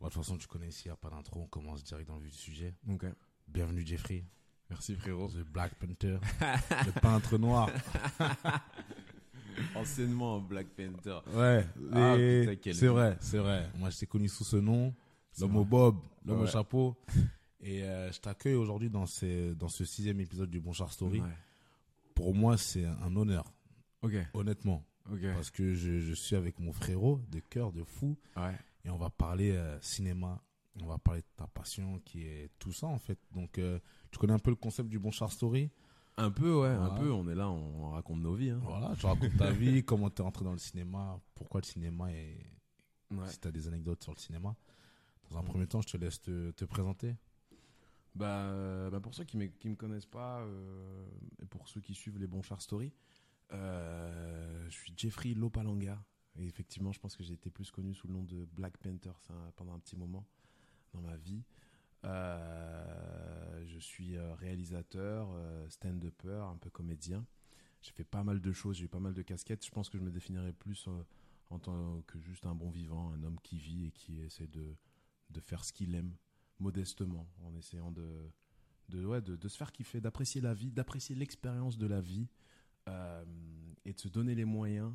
De toute façon, tu connais ici, il n'y a pas d'intro, on commence direct dans le vif du sujet. Ok. Bienvenue Jeffrey, Merci frérot. The Black Panther, le peintre noir. Anciennement Black Panther. Ouais, Ah, putain, c'est vrai, c'est vrai. Moi, je t'ai connu sous ce nom, l'homme au bob, l'homme au Ouais. chapeau. Et euh, je t'accueille aujourd'hui dans, ces, dans ce sixième épisode du Bon Char Story. Ouais. Pour moi, c'est un honneur, Ok. honnêtement. Parce que je, je suis avec mon frérot de cœur, de fou. Ouais. Et on va parler euh, cinéma. On va parler de ta passion qui est tout ça, en fait. Donc, euh, tu connais un peu le concept du Bon Char Story? Un peu, ouais, un peu. On est là, on, on raconte nos vies. Hein. Voilà, tu racontes ta vie, comment t'es entré dans le cinéma, pourquoi le cinéma et Ouais. si t'as des anecdotes sur le cinéma. Dans un Mm. premier temps, je te laisse te, te présenter. Bah, euh, bah, pour ceux qui me, qui me connaissent pas, euh, et pour ceux qui suivent les bons chars story, je suis Jeffrey Lopalanga. Et effectivement, je pense que j'ai été plus connu sous le nom de Black Panther pendant un petit moment dans ma vie. Euh, je suis euh, réalisateur, euh, stand-upper, un peu comédien. J'ai fait pas mal de choses, j'ai eu pas mal de casquettes. Je pense que je me définirais plus en tant que juste un bon vivant, un homme qui vit et qui essaie de, de faire ce qu'il aime modestement, en essayant de, de, ouais, de, de se faire kiffer, d'apprécier la vie, d'apprécier l'expérience de la vie et de se donner les moyens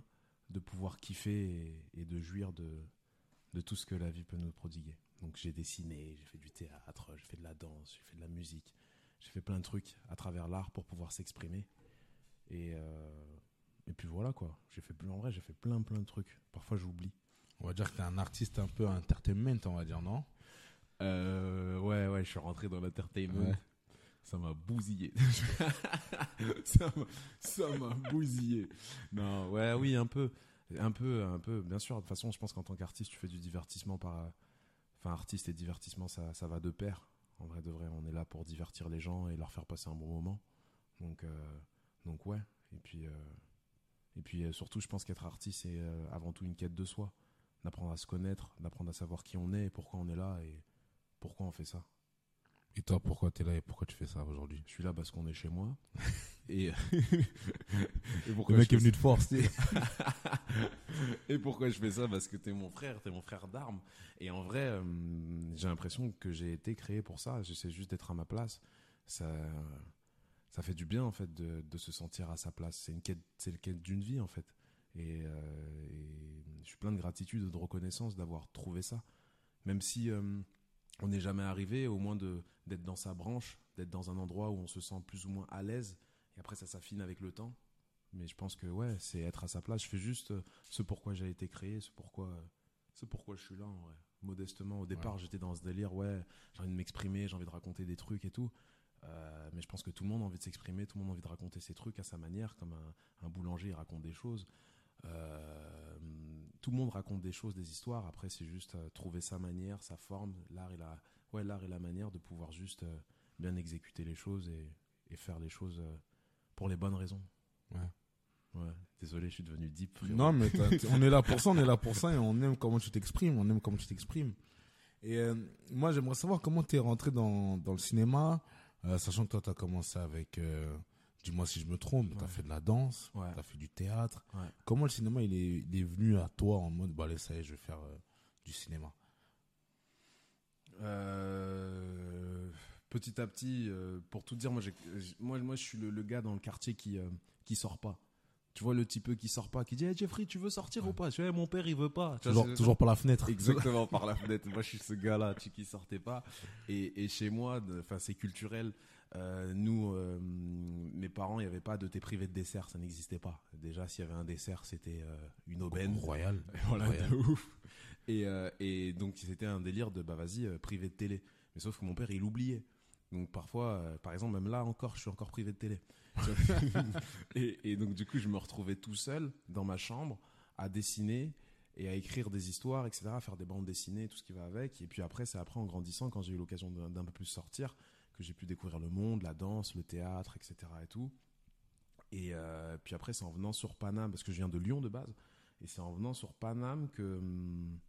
de pouvoir kiffer et, et de jouir de, de tout ce que la vie peut nous prodiguer. Donc j'ai dessiné, j'ai fait du théâtre, j'ai fait de la danse, j'ai fait de la musique, j'ai fait plein de trucs à travers l'art pour pouvoir s'exprimer. Et, euh, et puis voilà quoi, j'ai fait, en vrai j'ai fait plein plein de trucs. Parfois j'oublie. On va dire que t'es un artiste un peu entertainment, on va dire, non? Euh, ouais, ouais, je suis rentré dans l'entertainment. Ouais. Ça m'a bousillé. ça m'a- bousillé. Non, ouais, oui, un peu. Un peu, un peu. Bien sûr, de toute façon, je pense qu'en tant qu'artiste, tu fais du divertissement par. Enfin, artiste et divertissement, ça, ça va de pair. En vrai, de vrai, on est là pour divertir les gens et leur faire passer un bon moment. Donc, euh, donc ouais. Et puis, euh, et puis euh, surtout, je pense qu'être artiste, c'est euh, avant tout une quête de soi. D'apprendre à se connaître, d'apprendre à savoir qui on est et pourquoi on est là et pourquoi on fait ça. Et toi, pourquoi t'es là et pourquoi tu fais ça aujourd'hui? Je suis là parce qu'on est chez moi. et, et Le mec je est venu de force, tu Et pourquoi je fais ça? Parce que t'es mon frère, t'es mon frère d'armes. Et en vrai, euh, j'ai l'impression que j'ai été créé pour ça. J'essaie juste d'être à ma place. Ça, ça fait du bien en fait de, de se sentir à sa place. C'est une quête, c'est le quête d'une vie en fait. Et, euh, et je suis plein de gratitude et de reconnaissance d'avoir trouvé ça. Même si euh, on n'est jamais arrivé, au moins de d'être dans sa branche, d'être dans un endroit où on se sent plus ou moins à l'aise. Et après, ça s'affine avec le temps. Mais je pense que ouais, c'est être à sa place. Je fais juste euh, ce pourquoi j'ai été créé, ce pourquoi, euh, ce pourquoi je suis là en vrai. Modestement, au départ, Ouais. j'étais dans ce délire, ouais, j'ai envie de m'exprimer, j'ai envie de raconter des trucs et tout. Euh, mais je pense que tout le monde a envie de s'exprimer, tout le monde a envie de raconter ses trucs à sa manière, comme un, un boulanger il raconte des choses. Euh, tout le monde raconte des choses, des histoires. Après, c'est juste euh, trouver sa manière, sa forme, l'art et la, ouais, l'art et la manière de pouvoir juste euh, bien exécuter les choses et, et faire les choses euh, pour les bonnes raisons. Ouais. Ouais. Désolé, je suis devenu deep. frérot. Non, mais on est là pour ça, on est là pour ça et on aime comment tu t'exprimes, on aime comment tu t'exprimes. Et moi, j'aimerais savoir comment t'es rentré dans, dans le cinéma, sachant que toi, t'as commencé avec, dis-moi si je me trompe, t'as Ouais. fait de la danse, Ouais. t'as fait du théâtre. Ouais. Comment le cinéma, il est, il est venu à toi en mode, bah allez, ça y est, je vais faire euh, du cinéma? Euh, petit à petit, euh, pour tout dire, moi, moi, moi, je suis le, le gars dans le quartier qui qui sort pas. Tu vois le type qui sort pas, qui dit hey, Jeffrey, tu veux sortir ou pas? Je fais, Hey, mon père, il veut pas. Tu Toujours, par la fenêtre. Exactement, par la fenêtre. Moi, je suis ce gars-là, tu qui sortait pas. Et, et chez moi, enfin, c'est culturel. Euh, nous, euh, mes parents, il n'y avait pas de thé privé de dessert, ça n'existait pas. Déjà, s'il y avait un dessert, c'était euh, une aubaine. Royal. Voilà, Royal. de ouf. Et, et donc, c'était un délire de, bah vas-y, privé de télé. Mais sauf que mon père, il oubliait. Donc, parfois, par exemple, même là encore, je suis encore privé de télé. et, donc, du coup, je me retrouvais tout seul dans ma chambre à dessiner et à écrire des histoires, etc., à faire des bandes dessinées, tout ce qui va avec. Et puis après, c'est après, en grandissant, quand j'ai eu l'occasion d'un d'un peu plus sortir, que j'ai pu découvrir le monde, la danse, le théâtre, etc. et tout. Et euh, puis après, c'est en venant sur Paname, parce que je viens de Lyon de base, et c'est en venant sur Paname que hum,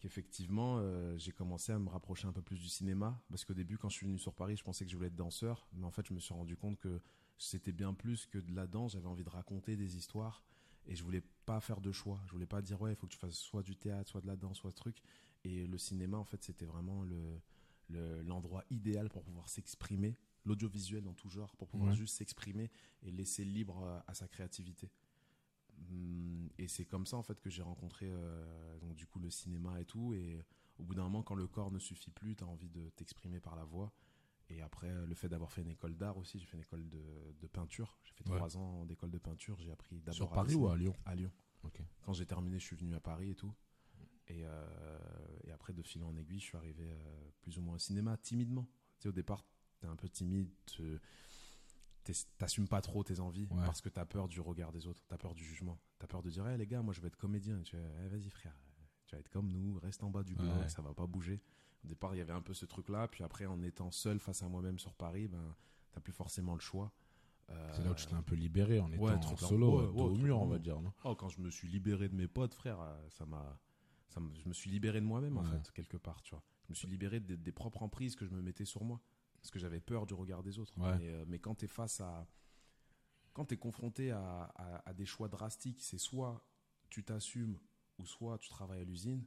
qu'effectivement euh, j'ai commencé à me rapprocher un peu plus du cinéma. Parce qu'au début, quand je suis venu sur Paris, je pensais que je voulais être danseur, mais en fait, je me suis rendu compte que c'était bien plus que de la danse. J'avais envie de raconter des histoires et je voulais pas faire de choix. Je voulais pas dire ouais, il faut que tu fasses soit du théâtre, soit de la danse, soit ce truc. Et le cinéma, en fait, c'était vraiment le le- l'endroit idéal pour pouvoir s'exprimer, l'audiovisuel dans tout genre, pour pouvoir Ouais. juste s'exprimer et laisser libre euh, à sa créativité. Hum, Et c'est comme ça en fait que j'ai rencontré euh, donc du coup le cinéma et tout. Et au bout d'un moment, quand le corps ne suffit plus, tu as envie de t'exprimer par la voix. Et après, euh, le fait d'avoir fait une école d'art aussi, j'ai fait une école de, de peinture. J'ai fait trois ans d'école de peinture. J'ai appris d'abord Sur à Paris ou à Lyon À Lyon. Quand j'ai terminé, je suis venu à Paris et tout. Et, euh, et après, de fil en aiguille, je suis arrivé euh, plus ou moins au cinéma, timidement. Tu sais, au départ, t'es un peu timide, t'assumes pas trop tes envies Ouais. parce que t'as peur du regard des autres, t'as peur du jugement, t'as peur de dire, Eh, les gars, moi je vais être comédien. Et tu Eh, vas-y frère, tu vas être comme nous, reste en bas du bloc, Ouais. ça va pas bouger. Au départ, il y avait un peu ce truc-là, puis après, en étant seul face à moi-même sur Paris, ben, t'as plus forcément le choix. C'est là où tu Euh, t'es un peu libéré en étant ouais, en solo, Ouais, euh, au mur, on va dire, non? Oh, quand je me suis libéré de mes potes, frère, euh, ça m'a, ça me- je me suis libéré de moi-même en fait quelque part, tu vois. Je me suis libéré des, des propres emprises que je me mettais sur moi, parce que j'avais peur du regard des autres. Mais, euh, mais quand t'es face à, quand t'es confronté à, à- à des choix drastiques, c'est soit tu t'assumes ou soit tu travailles à l'usine.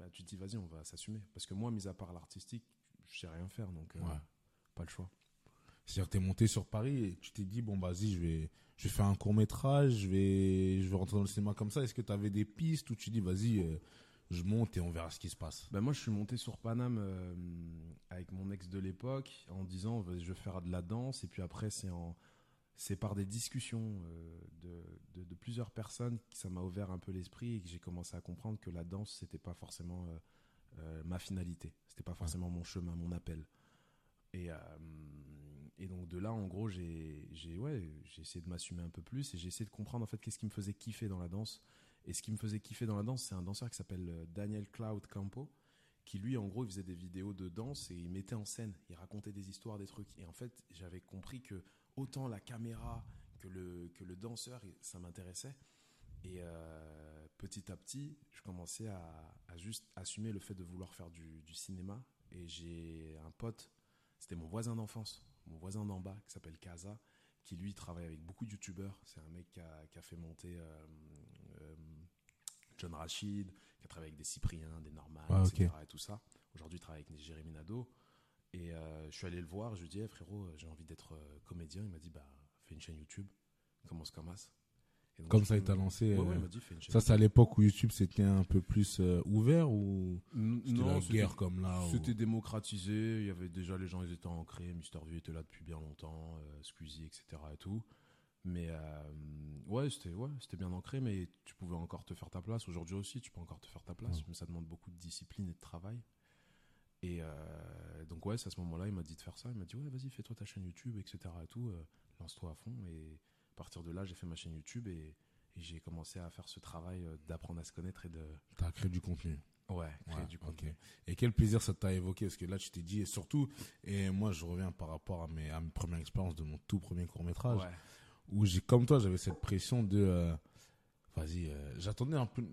Bah, tu te dis vas-y, on va s'assumer. Parce que moi, mis à part l'artistique, je sais rien faire, donc euh, Ouais. pas le choix. C'est-à-dire que t'es monté sur Paris et tu t'es dit, bon, vas-y, je vais, je vais faire un court métrage, je vais, je vais rentrer dans le cinéma comme ça. Est-ce que tu avais des pistes ou tu dis, vas-y, euh, je monte et on verra ce qui se passe? Ben moi, je suis monté sur Paname euh, avec mon ex de l'époque en disant je vais faire de la danse et puis après c'est en c'est par des discussions euh, de, plusieurs personnes que ça m'a ouvert un peu l'esprit et que j'ai commencé à comprendre que la danse c'était pas forcément euh, euh, ma finalité, c'était pas forcément mon chemin, mon appel. Et, et donc de là, en gros, j'ai ouais, essayé de m'assumer un peu plus et j'ai essayé de comprendre en fait qu'est-ce qui me faisait kiffer dans la danse. Et ce qui me faisait kiffer dans la danse, c'est un danseur qui s'appelle Daniel Cloud Campo, qui lui, en gros, il faisait des vidéos de danse et il mettait en scène, il racontait des histoires, des trucs. Et en fait, j'avais compris que autant la caméra que le, que le danseur, ça m'intéressait. Et euh, petit à petit, je commençais à, à juste assumer le fait de vouloir faire du, du cinéma. Et j'ai un pote, c'était mon voisin d'enfance, mon voisin d'en bas, qui s'appelle Kaza, qui lui travaille avec beaucoup de youtubeurs. C'est un mec qui a, qui a fait monter euh, euh, John Rachid, qui a travaillé avec des Cypriens, des Norman, Ouais, etc. Et tout ça. Aujourd'hui, il travaille avec Jérémy Nadeau. Et euh, je suis allé le voir, je lui ai dit, Eh, frérot, j'ai envie d'être euh, comédien. Il m'a dit, bah, fais une chaîne YouTube, commence comme as. Et donc, Comme ça, il t'a lancé. Ouais, ouais, euh, il m'a dit, fais une chaîne ça, c'est à l'époque où YouTube c'était un peu plus euh, ouvert ou N- c'était Non, la c'était- guerre comme là ou- C'était démocratisé, il y avait déjà les gens, ils étaient ancrés, Mister V était là depuis bien longtemps, euh, Squeezie, etc. et tout. Mais euh, ouais, c'était ouais, c'était bien ancré, mais tu pouvais encore te faire ta place. Aujourd'hui aussi, tu peux encore te faire ta place, Ouais. mais ça demande beaucoup de discipline et de travail. Et euh, donc ouais, c'est à ce moment-là, il m'a dit de faire ça. Il m'a dit ouais, vas-y, fais-toi ta chaîne YouTube, etc. et tout, euh, lance-toi à fond. Et à partir de là, j'ai fait ma chaîne YouTube et, et j'ai commencé à faire ce travail euh, d'apprendre à se connaître et de t'as créé du contenu ouais, créer Ouais, du contenu. Et quel plaisir ça t'a évoqué Parce que là, tu t'es dit, et surtout, et moi, je reviens par rapport à mes, à mes premières expériences de mon tout premier court métrage, Ouais. où j'ai, comme toi, j'avais cette pression de, euh, vas-y, j'attendais un peu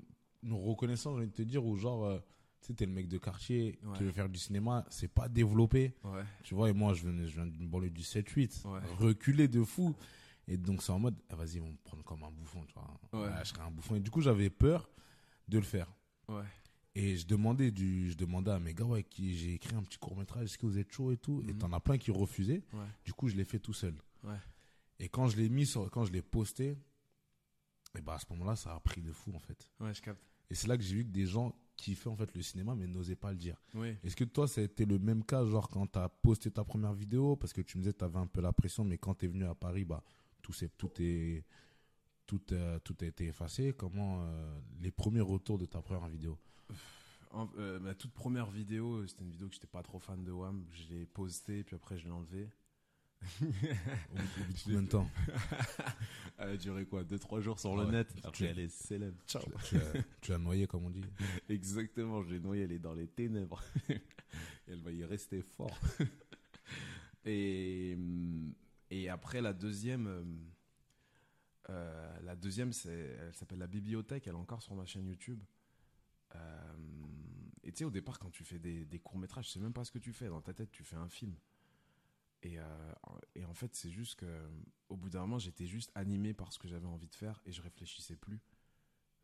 une reconnaissance, j'ai envie de te dire, où genre, tu sais, t'es le mec de quartier Ouais. qui veut faire du cinéma, c'est pas développé, Ouais. tu vois, et moi, je venais, je viens d'une banlieue du 7-8, Ouais. reculé de fou. Et donc, c'est en mode, ah, vas-y, ils vont me prendre comme un bouffon, tu vois. Je serais un bouffon. Et du coup, j'avais peur de le faire. Et je demandais du, je demandais à mes gars, ouais, j'ai écrit un petit court métrage, est-ce que vous êtes chaud et tout? Et Mhm. t'en as plein qui refusaient. Du coup, je l'ai fait tout seul. Et quand je l'ai mis sur, quand je l'ai posté, et bah, à ce moment-là, ça a pris de fou, en fait. Ouais, je capte. Et c'est là que j'ai vu que des gens kiffaient, en fait, le cinéma, mais n'osaient pas le dire. Oui. Est-ce que toi, ça a été le même cas, genre, quand t'as posté ta première vidéo? Parce que tu me disais, t'avais un peu la pression, mais quand t'es venu à Paris, bah, tout c'est, tout est, tout, euh, tout a été effacé. Comment, euh, les premiers retours de ta première vidéo? En- euh, ma toute première vidéo, c'était une vidéo que j'étais pas trop fan de Wham. Je l'ai postée, puis après je l'ai enlevée. Au bout de combien de temps? Elle a duré quoi 2-3 jours sur Ouais. le net. Tu- Après, elle est célèbre. Ciao. tu, l'as- tu l'as noyé, comme on dit. Exactement, je l'ai noyée, elle est dans les ténèbres. Elle va y rester fort. et, hum, et après, la deuxième, euh, euh, la deuxième, c'est, elle s'appelle La Bibliothèque, elle est encore sur ma chaîne YouTube. Euh, et tu sais, au départ, quand tu fais des, des courts-métrages, tu sais même pas ce que tu fais. Dans ta tête, tu fais un film. Et, euh, et en fait, c'est juste que, au bout d'un moment, j'étais juste animé par ce que j'avais envie de faire et je réfléchissais plus.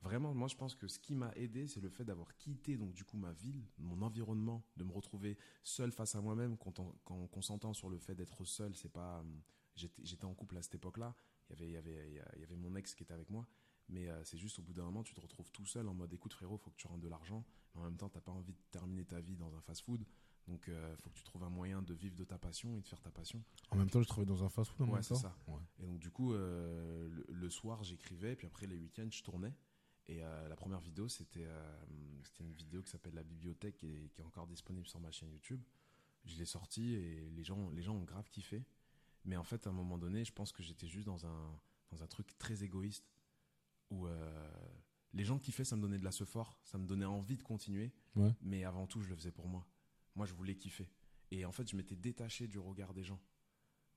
Vraiment, moi je pense que ce qui m'a aidé, c'est le fait d'avoir quitté donc du coup ma ville, mon environnement, de me retrouver seul face à moi-même, quand on, sur le fait d'être seul, c'est pas, euh, j'étais en couple à cette époque-là, il y avait, y avait, y avait mon ex qui était avec moi, mais euh, c'est juste au bout d'un moment, tu te retrouves tout seul en mode écoute frérot, faut que tu rentres de l'argent, mais en même temps, t'as pas envie de terminer ta vie dans un fast-food, donc euh, faut que tu trouves un moyen de vivre de ta passion et de faire ta passion. En même temps, je travaillais dans un fast-food en Ouais, même temps. ça. Ouais. Et donc du coup, euh, le, le soir, j'écrivais, puis après les week-ends, je tournais. Et euh, la première vidéo, c'était c'était une vidéo qui s'appelle La Bibliothèque, est, qui est encore disponible sur ma chaîne YouTube. Je l'ai sortie et les gens, les gens ont grave kiffé. Mais en fait, à un moment donné, je pense que j'étais juste dans un, dans un truc très égoïste, où les gens kiffaient, ça me donnait de la fort, ça me donnait envie de continuer. Ouais. Mais avant tout, je le faisais pour moi. Moi, je voulais kiffer. Et en fait, je m'étais détaché du regard des gens.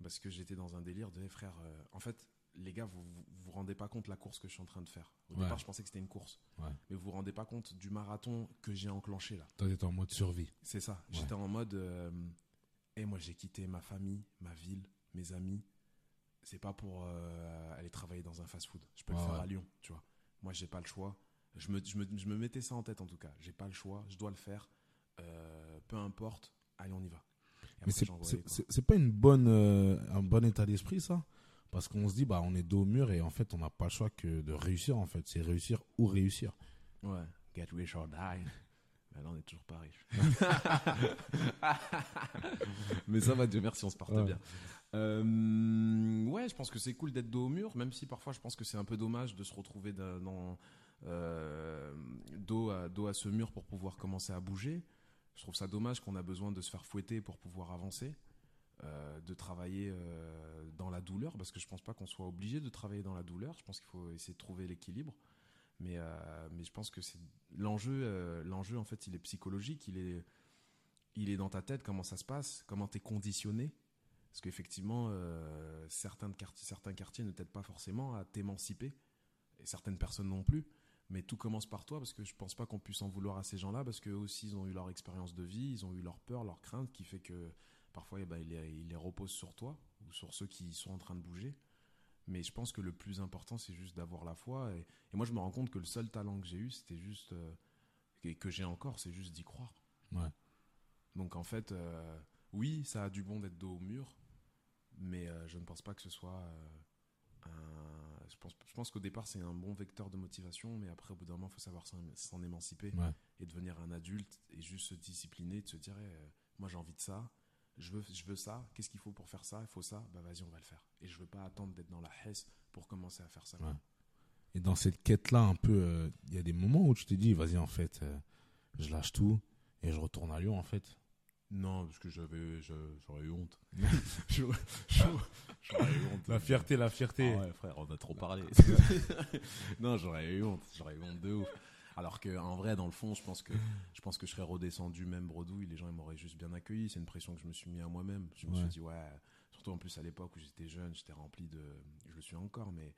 Parce que j'étais dans un délire de, Eh, frère, euh, en fait, les gars, vous, vous vous rendez pas compte de la course que je suis en train de faire. Au Ouais. départ, je pensais que c'était une course. Ouais. Mais vous vous rendez pas compte du marathon que j'ai enclenché là. Toi, t'étais en mode survie. C'est ça. J'étais en mode, euh, et moi, j'ai quitté ma famille, ma ville, mes amis. C'est pas pour euh, aller travailler dans un fast-food. Je peux le faire à Lyon, tu vois. Moi, j'ai pas le choix. Je me, je, me, je me mettais ça en tête en tout cas. J'ai pas le choix. Je dois le faire. Euh, peu importe. Allez, on y va. Mais c'est pas une bonne, euh, un bon état d'esprit, ça? Parce qu'on se dit, bah, on est dos au mur et en fait, on n'a pas le choix que de réussir, en fait. C'est réussir ou réussir. Ouais. Get rich or die. Mais là, on est toujours pas riche. Mais ça va, Dieu merci, on se porte Ouais. bien. Euh, ouais, je pense que c'est cool d'être dos au mur, même si parfois je pense que c'est un peu dommage de se retrouver dans, dans, euh, dos, à, dos à ce mur pour pouvoir commencer à bouger. Je trouve ça dommage qu'on a besoin de se faire fouetter pour pouvoir avancer, euh, de travailler euh, dans la douleur, parce que je pense pas qu'on soit obligé de travailler dans la douleur. Je pense qu'il faut essayer de trouver l'équilibre. Mais, euh, mais je pense que c'est l'enjeu. l'enjeu, en fait, il est psychologique. Il est, il est dans ta tête. Comment ça se passe Comment t'es conditionné Parce qu'effectivement, certains, quartiers, certains quartiers ne t'aident pas forcément à t'émanciper. Et certaines personnes non plus. Mais tout commence par toi, parce que je pense pas qu'on puisse en vouloir à ces gens-là, parce qu'eux aussi, ils ont eu leur expérience de vie, ils ont eu leur peur, leur crainte, qui fait que parfois, eh ben, ils, les, ils les reposent sur toi, ou sur ceux qui sont en train de bouger. Mais je pense que le plus important, c'est juste d'avoir la foi. Et, et moi, je me rends compte que le seul talent que j'ai eu, c'était juste. euh, et que j'ai encore, c'est juste d'y croire. Ouais. Donc en fait, euh, oui, ça a du bon d'être dos au mur, mais euh, je ne pense pas que ce soit euh, un. Je pense, je pense qu'au départ, c'est un bon vecteur de motivation, mais après, au bout d'un moment, il faut savoir s'en émanciper Ouais. et devenir un adulte et juste se discipliner, de se dire, eh, moi j'ai envie de ça, je veux, je veux ça, qu'est-ce qu'il faut pour faire ça? Il faut ça, bah vas-y, on va le faire. Et je veux pas attendre d'être dans la hesse pour commencer à faire ça. Ouais. Et dans cette quête-là, un peu, euh, il y a des moments où tu te dis, vas-y, en fait, euh, je lâche tout et je retourne à Lyon, en fait. Non, parce que j'avais, j'aurais eu honte. J'aurais j'aurais eu honte. La fierté, la fierté. Ah ouais, frère, on a trop parlé. non, j'aurais eu honte, j'aurais eu honte de ouf. Alors que en vrai, dans le fond, je pense que je pense que je serais redescendu même bredouille. Les gens ils m'auraient juste bien accueilli. C'est une pression que je me suis mis à moi-même. Je me suis dit ouais. Surtout en plus à l'époque où j'étais jeune, j'étais rempli de. Je le suis encore, mais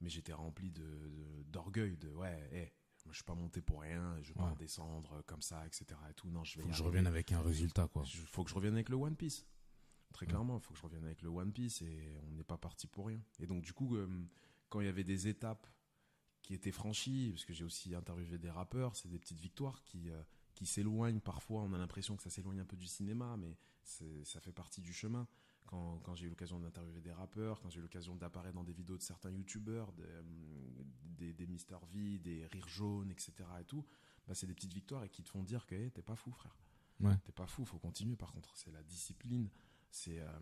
mais j'étais rempli de d'orgueil, de, ouais. Je suis pas monté pour rien. Je vais pas Ouais. redescendre comme ça, etc. Et tout. Non, je vais. Faut que je revienne avec un résultat, quoi. Il faut que je revienne avec le One Piece. Très Ouais. clairement, il faut que je revienne avec le One Piece et on n'est pas parti pour rien. Et donc, du coup, euh, quand il y avait des étapes qui étaient franchies, parce que j'ai aussi interviewé des rappeurs, c'est des petites victoires qui, euh, qui s'éloignent parfois. On a l'impression que ça s'éloigne un peu du cinéma, mais ça fait partie du chemin. Quand, quand j'ai eu l'occasion d'interviewer des rappeurs, quand j'ai eu l'occasion d'apparaître dans des vidéos de certains youtubeurs, euh, des, des Mister V, des Rires Jaunes, etc. et tout, bah, c'est des petites victoires et qui te font dire que hey, t'es pas fou, frère. Ouais. T'es pas fou, faut continuer par contre. C'est la discipline. C'est. euh,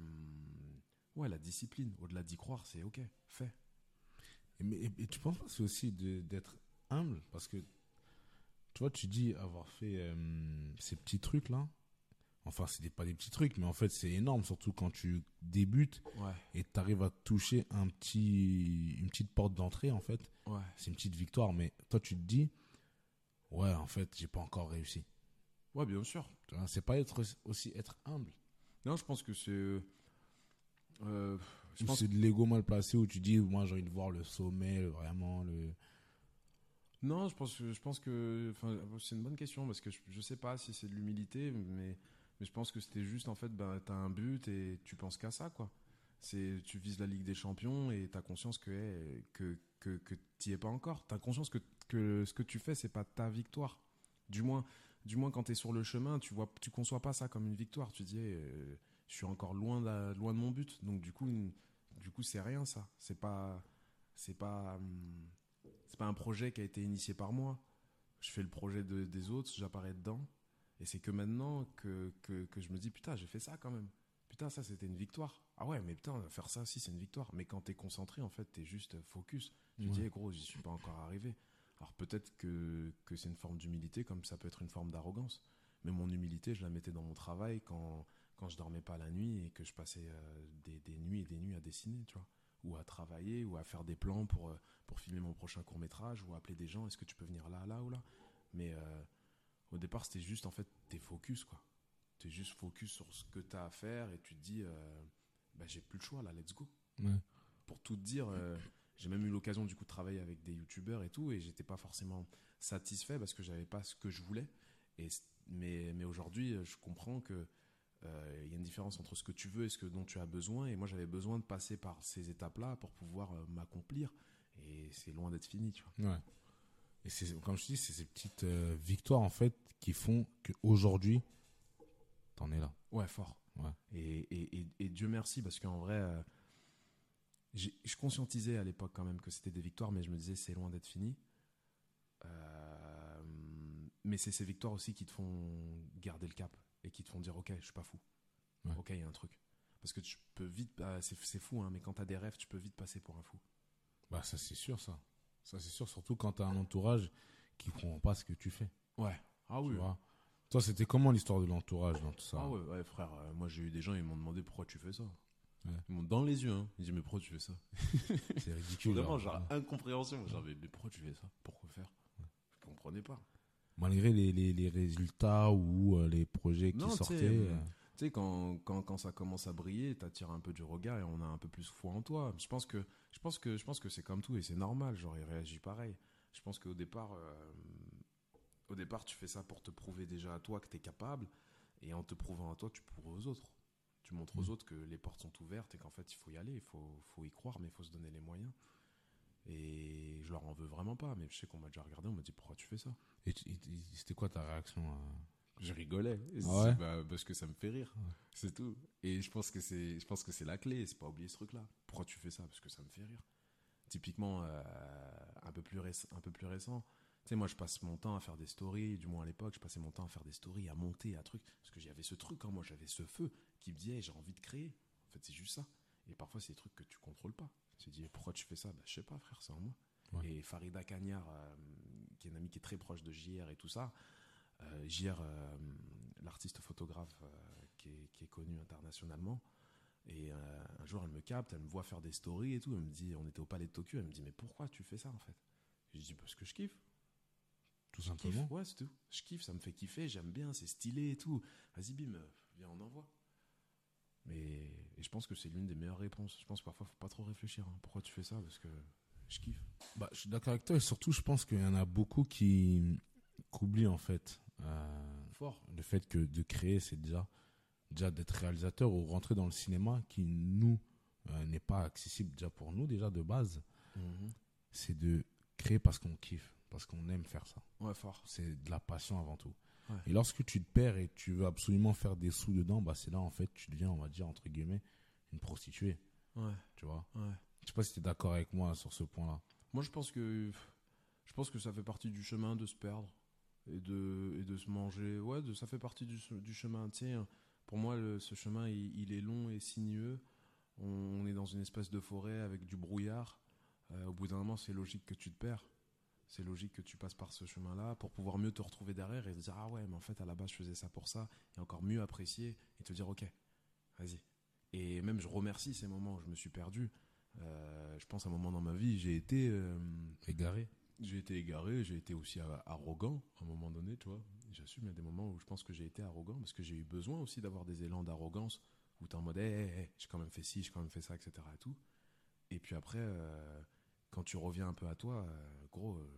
ouais, la discipline. Au-delà d'y croire, c'est ok, fais. Et, mais, et- et tu penses c'est aussi d'être humble? Parce que, tu vois, tu dis avoir fait euh, ces petits trucs-là. Enfin, des- pas des petits trucs, mais en fait, c'est énorme, surtout quand tu débutes Ouais, et tu arrives à toucher un petit, une petite porte d'entrée, en fait. ouais. C'est une petite victoire, mais toi, tu te dis, ouais, en fait, j'ai pas encore réussi. Ouais, bien sûr. C'est pas être aussi être humble. Non, je pense que c'est. euh, pense c'est de l'ego mal placé où tu dis, moi, j'ai envie de voir le sommet, vraiment, le. Non, je pense, que- je pense que, enfin, c'est une bonne question parce que je, je sais pas si c'est de l'humilité, mais, mais je pense que c'était juste en fait, ben, t'as un but et tu penses qu'à ça, quoi. C'est, tu vises la Ligue des Champions et t'as conscience que, hey, que, que, t'y es pas encore. T'as conscience que, que ce que tu fais, c'est pas ta victoire. Du moins, du moins quand tu es sur le chemin, tu vois, tu conçois pas ça comme une victoire. Tu dis, je suis encore loin de, loin de mon but. Donc du coup, du coup, c'est rien ça. C'est pas, c'est pas, c'est pas un projet qui a été initié par moi. Je fais le projet de, des autres, j'apparais dedans. Et c'est que maintenant que, que, que, je me dis, putain, j'ai fait ça quand même. Putain, ça c'était une victoire. Ah ouais, mais putain, faire ça aussi c'est une victoire. Mais quand t'es concentré, en fait, t'es juste focus. Tu dis, gros, j'y suis pas encore arrivé. Alors peut-être que, que c'est une forme d'humilité, comme ça peut être une forme d'arrogance. Mais mon humilité, je la mettais dans mon travail quand, quand je dormais pas la nuit et que je passais euh, des, des, nuits et des nuits à dessiner, tu vois. Ou à travailler, ou à faire des plans pour, euh, pour filmer mon prochain court métrage, ou appeler des gens, est-ce que tu peux venir là, là ou là? Mais euh, au départ, c'était juste, en fait, t'es focus, quoi. T'es juste focus sur ce que t'as à faire et tu te dis, bah, j'ai plus le choix, là, let's go. Pour tout te dire, j'ai même eu l'occasion du coup de travailler avec des youtubeurs et tout, et j'étais pas forcément satisfait parce que j'avais pas ce que je voulais. Et, mais mais aujourd'hui, je comprends que euh, il y a une différence entre ce que tu veux et ce que dont tu as besoin. Et moi, j'avais besoin de passer par ces étapes-là pour pouvoir euh, m'accomplir. Et c'est loin d'être fini, tu vois. Ouais. Et c'est comme je dis, c'est ces petites euh, victoires en fait qui font qu'aujourd'hui, t'en es là. Ouais, fort. Ouais. Et, et, et, Dieu merci parce qu'en vrai je conscientisais à l'époque quand même que c'était des victoires, mais je me disais c'est loin d'être fini. Euh, mais c'est ces victoires aussi qui te font garder le cap et qui te font dire ok, je suis pas fou. Ok, il y a un truc. Parce que tu peux vite, bah, c'est fou, hein, mais quand tu as des rêves, tu peux vite passer pour un fou. Bah ça c'est sûr ça. Ça c'est sûr, surtout quand tu as un entourage qui comprend pas ce que tu fais. Ouais. Ah oui. Toi, c'était comment l'histoire de l'entourage dans tout ça Ah ouais, ouais frère. Euh, moi, j'ai eu des gens, ils m'ont demandé pourquoi tu fais ça. Ils m'ont dans les yeux. Hein. Ils disent mais pourquoi tu fais ça? C'est ridicule. Vraiment, genre, incompréhension. Genre mais, pourquoi tu fais ça? Pourquoi faire? Je comprenais pas. Malgré les, les, les résultats ou euh, les projets qui sortaient. Euh. Tu sais, quand, quand, quand, ça commence à briller, t'attires un peu du regard et on a un peu plus foi en toi. Je pense que, je pense que, je pense que c'est comme tout et c'est normal. Genre, il réagit pareil. Je pense qu'au départ, euh, au départ, tu fais ça pour te prouver déjà à toi que t'es capable et en te prouvant à toi, tu prouves aux autres tu montres aux mm. autres que les portes sont ouvertes et qu'en fait il faut y aller, il faut, faut y croire, mais il faut se donner les moyens. Et je leur en veux vraiment pas, mais je sais qu'on m'a déjà regardé, on m'a dit pourquoi tu fais ça? Et c'était quoi ta réaction Je rigolais, ah bah, parce que ça me fait rire, c'est tout. Et je pense que c'est, je pense que c'est la clé, c'est pas oublier ce truc-là. Pourquoi tu fais ça? Parce que ça me fait rire. Typiquement, euh, un peu plus récent, un peu plus récent, tu sais, moi, je passe mon temps à faire des stories, du moins à l'époque, je passais mon temps à faire des stories, à monter, à trucs, parce que j'avais ce truc, hein, moi, j'avais ce feu qui me disait, j'ai envie de créer. En fait, c'est juste ça. Et parfois, c'est des trucs que tu contrôles pas. Tu te dis, pourquoi tu fais ça? Bah, Je sais pas, frère, c'est en moi. Et Farida Cagnard, euh, qui est une amie qui est très proche de JR et tout ça, euh, JR, euh, l'artiste photographe euh, qui, est, qui, est, connu internationalement, et un jour, elle me capte, elle me voit faire des stories et tout. Elle me dit, on était au palais de Tokyo, elle me dit, mais pourquoi tu fais ça en fait? Je dis, parce que je kiffe. Tout simplement. Ouais, c'est tout. Je kiffe, ça me fait kiffer, j'aime bien, c'est stylé et tout. Vas-y, bim, viens, on envoie. Mais je pense que c'est l'une des meilleures réponses. Je pense que parfois, faut pas trop réfléchir. Hein. Pourquoi tu fais ça? Parce que je kiffe. Bah, je suis d'accord avec toi et surtout, je pense qu'il y en a beaucoup qui, oublient en fait. Euh, Fort. Le fait que de créer, c'est déjà, déjà d'être réalisateur ou rentrer dans le cinéma qui, nous, euh, n'est pas accessible déjà pour nous, déjà de base. Mhm. C'est de créer parce qu'on kiffe, parce qu'on aime faire ça. Ouais, fort. C'est de la passion avant tout. Et lorsque tu te perds et tu veux absolument faire des sous dedans, bah c'est là en fait tu deviens, on va dire entre guillemets, une prostituée. Ouais. Tu vois? Ouais. Je sais pas si tu es d'accord avec moi sur ce point-là. Moi je pense que je pense que ça fait partie du chemin de se perdre et de et de se manger. Ouais, ça fait partie du, du chemin. Tiens, pour moi ce chemin il, est long et sinueux. On, est dans une espèce de forêt avec du brouillard. Euh, au bout d'un moment, c'est logique que tu te perds c'est logique que tu passes par ce chemin-là pour pouvoir mieux te retrouver derrière et te dire ah ouais mais en fait à la base je faisais ça pour ça et encore mieux apprécier et te dire ok vas-y et même je remercie ces moments où je me suis perdu euh, je pense à un moment dans ma vie j'ai été euh, égaré j'ai été égaré j'ai été aussi arrogant à un moment donné tu vois j'assume il y a des moments où je pense que j'ai été arrogant parce que j'ai eu besoin aussi d'avoir des élans d'arrogance où t'es en mode hey, j'ai quand même fait ci j'ai quand même fait ça etc et tout et puis après euh, quand tu reviens un peu à toi, euh, gros, euh,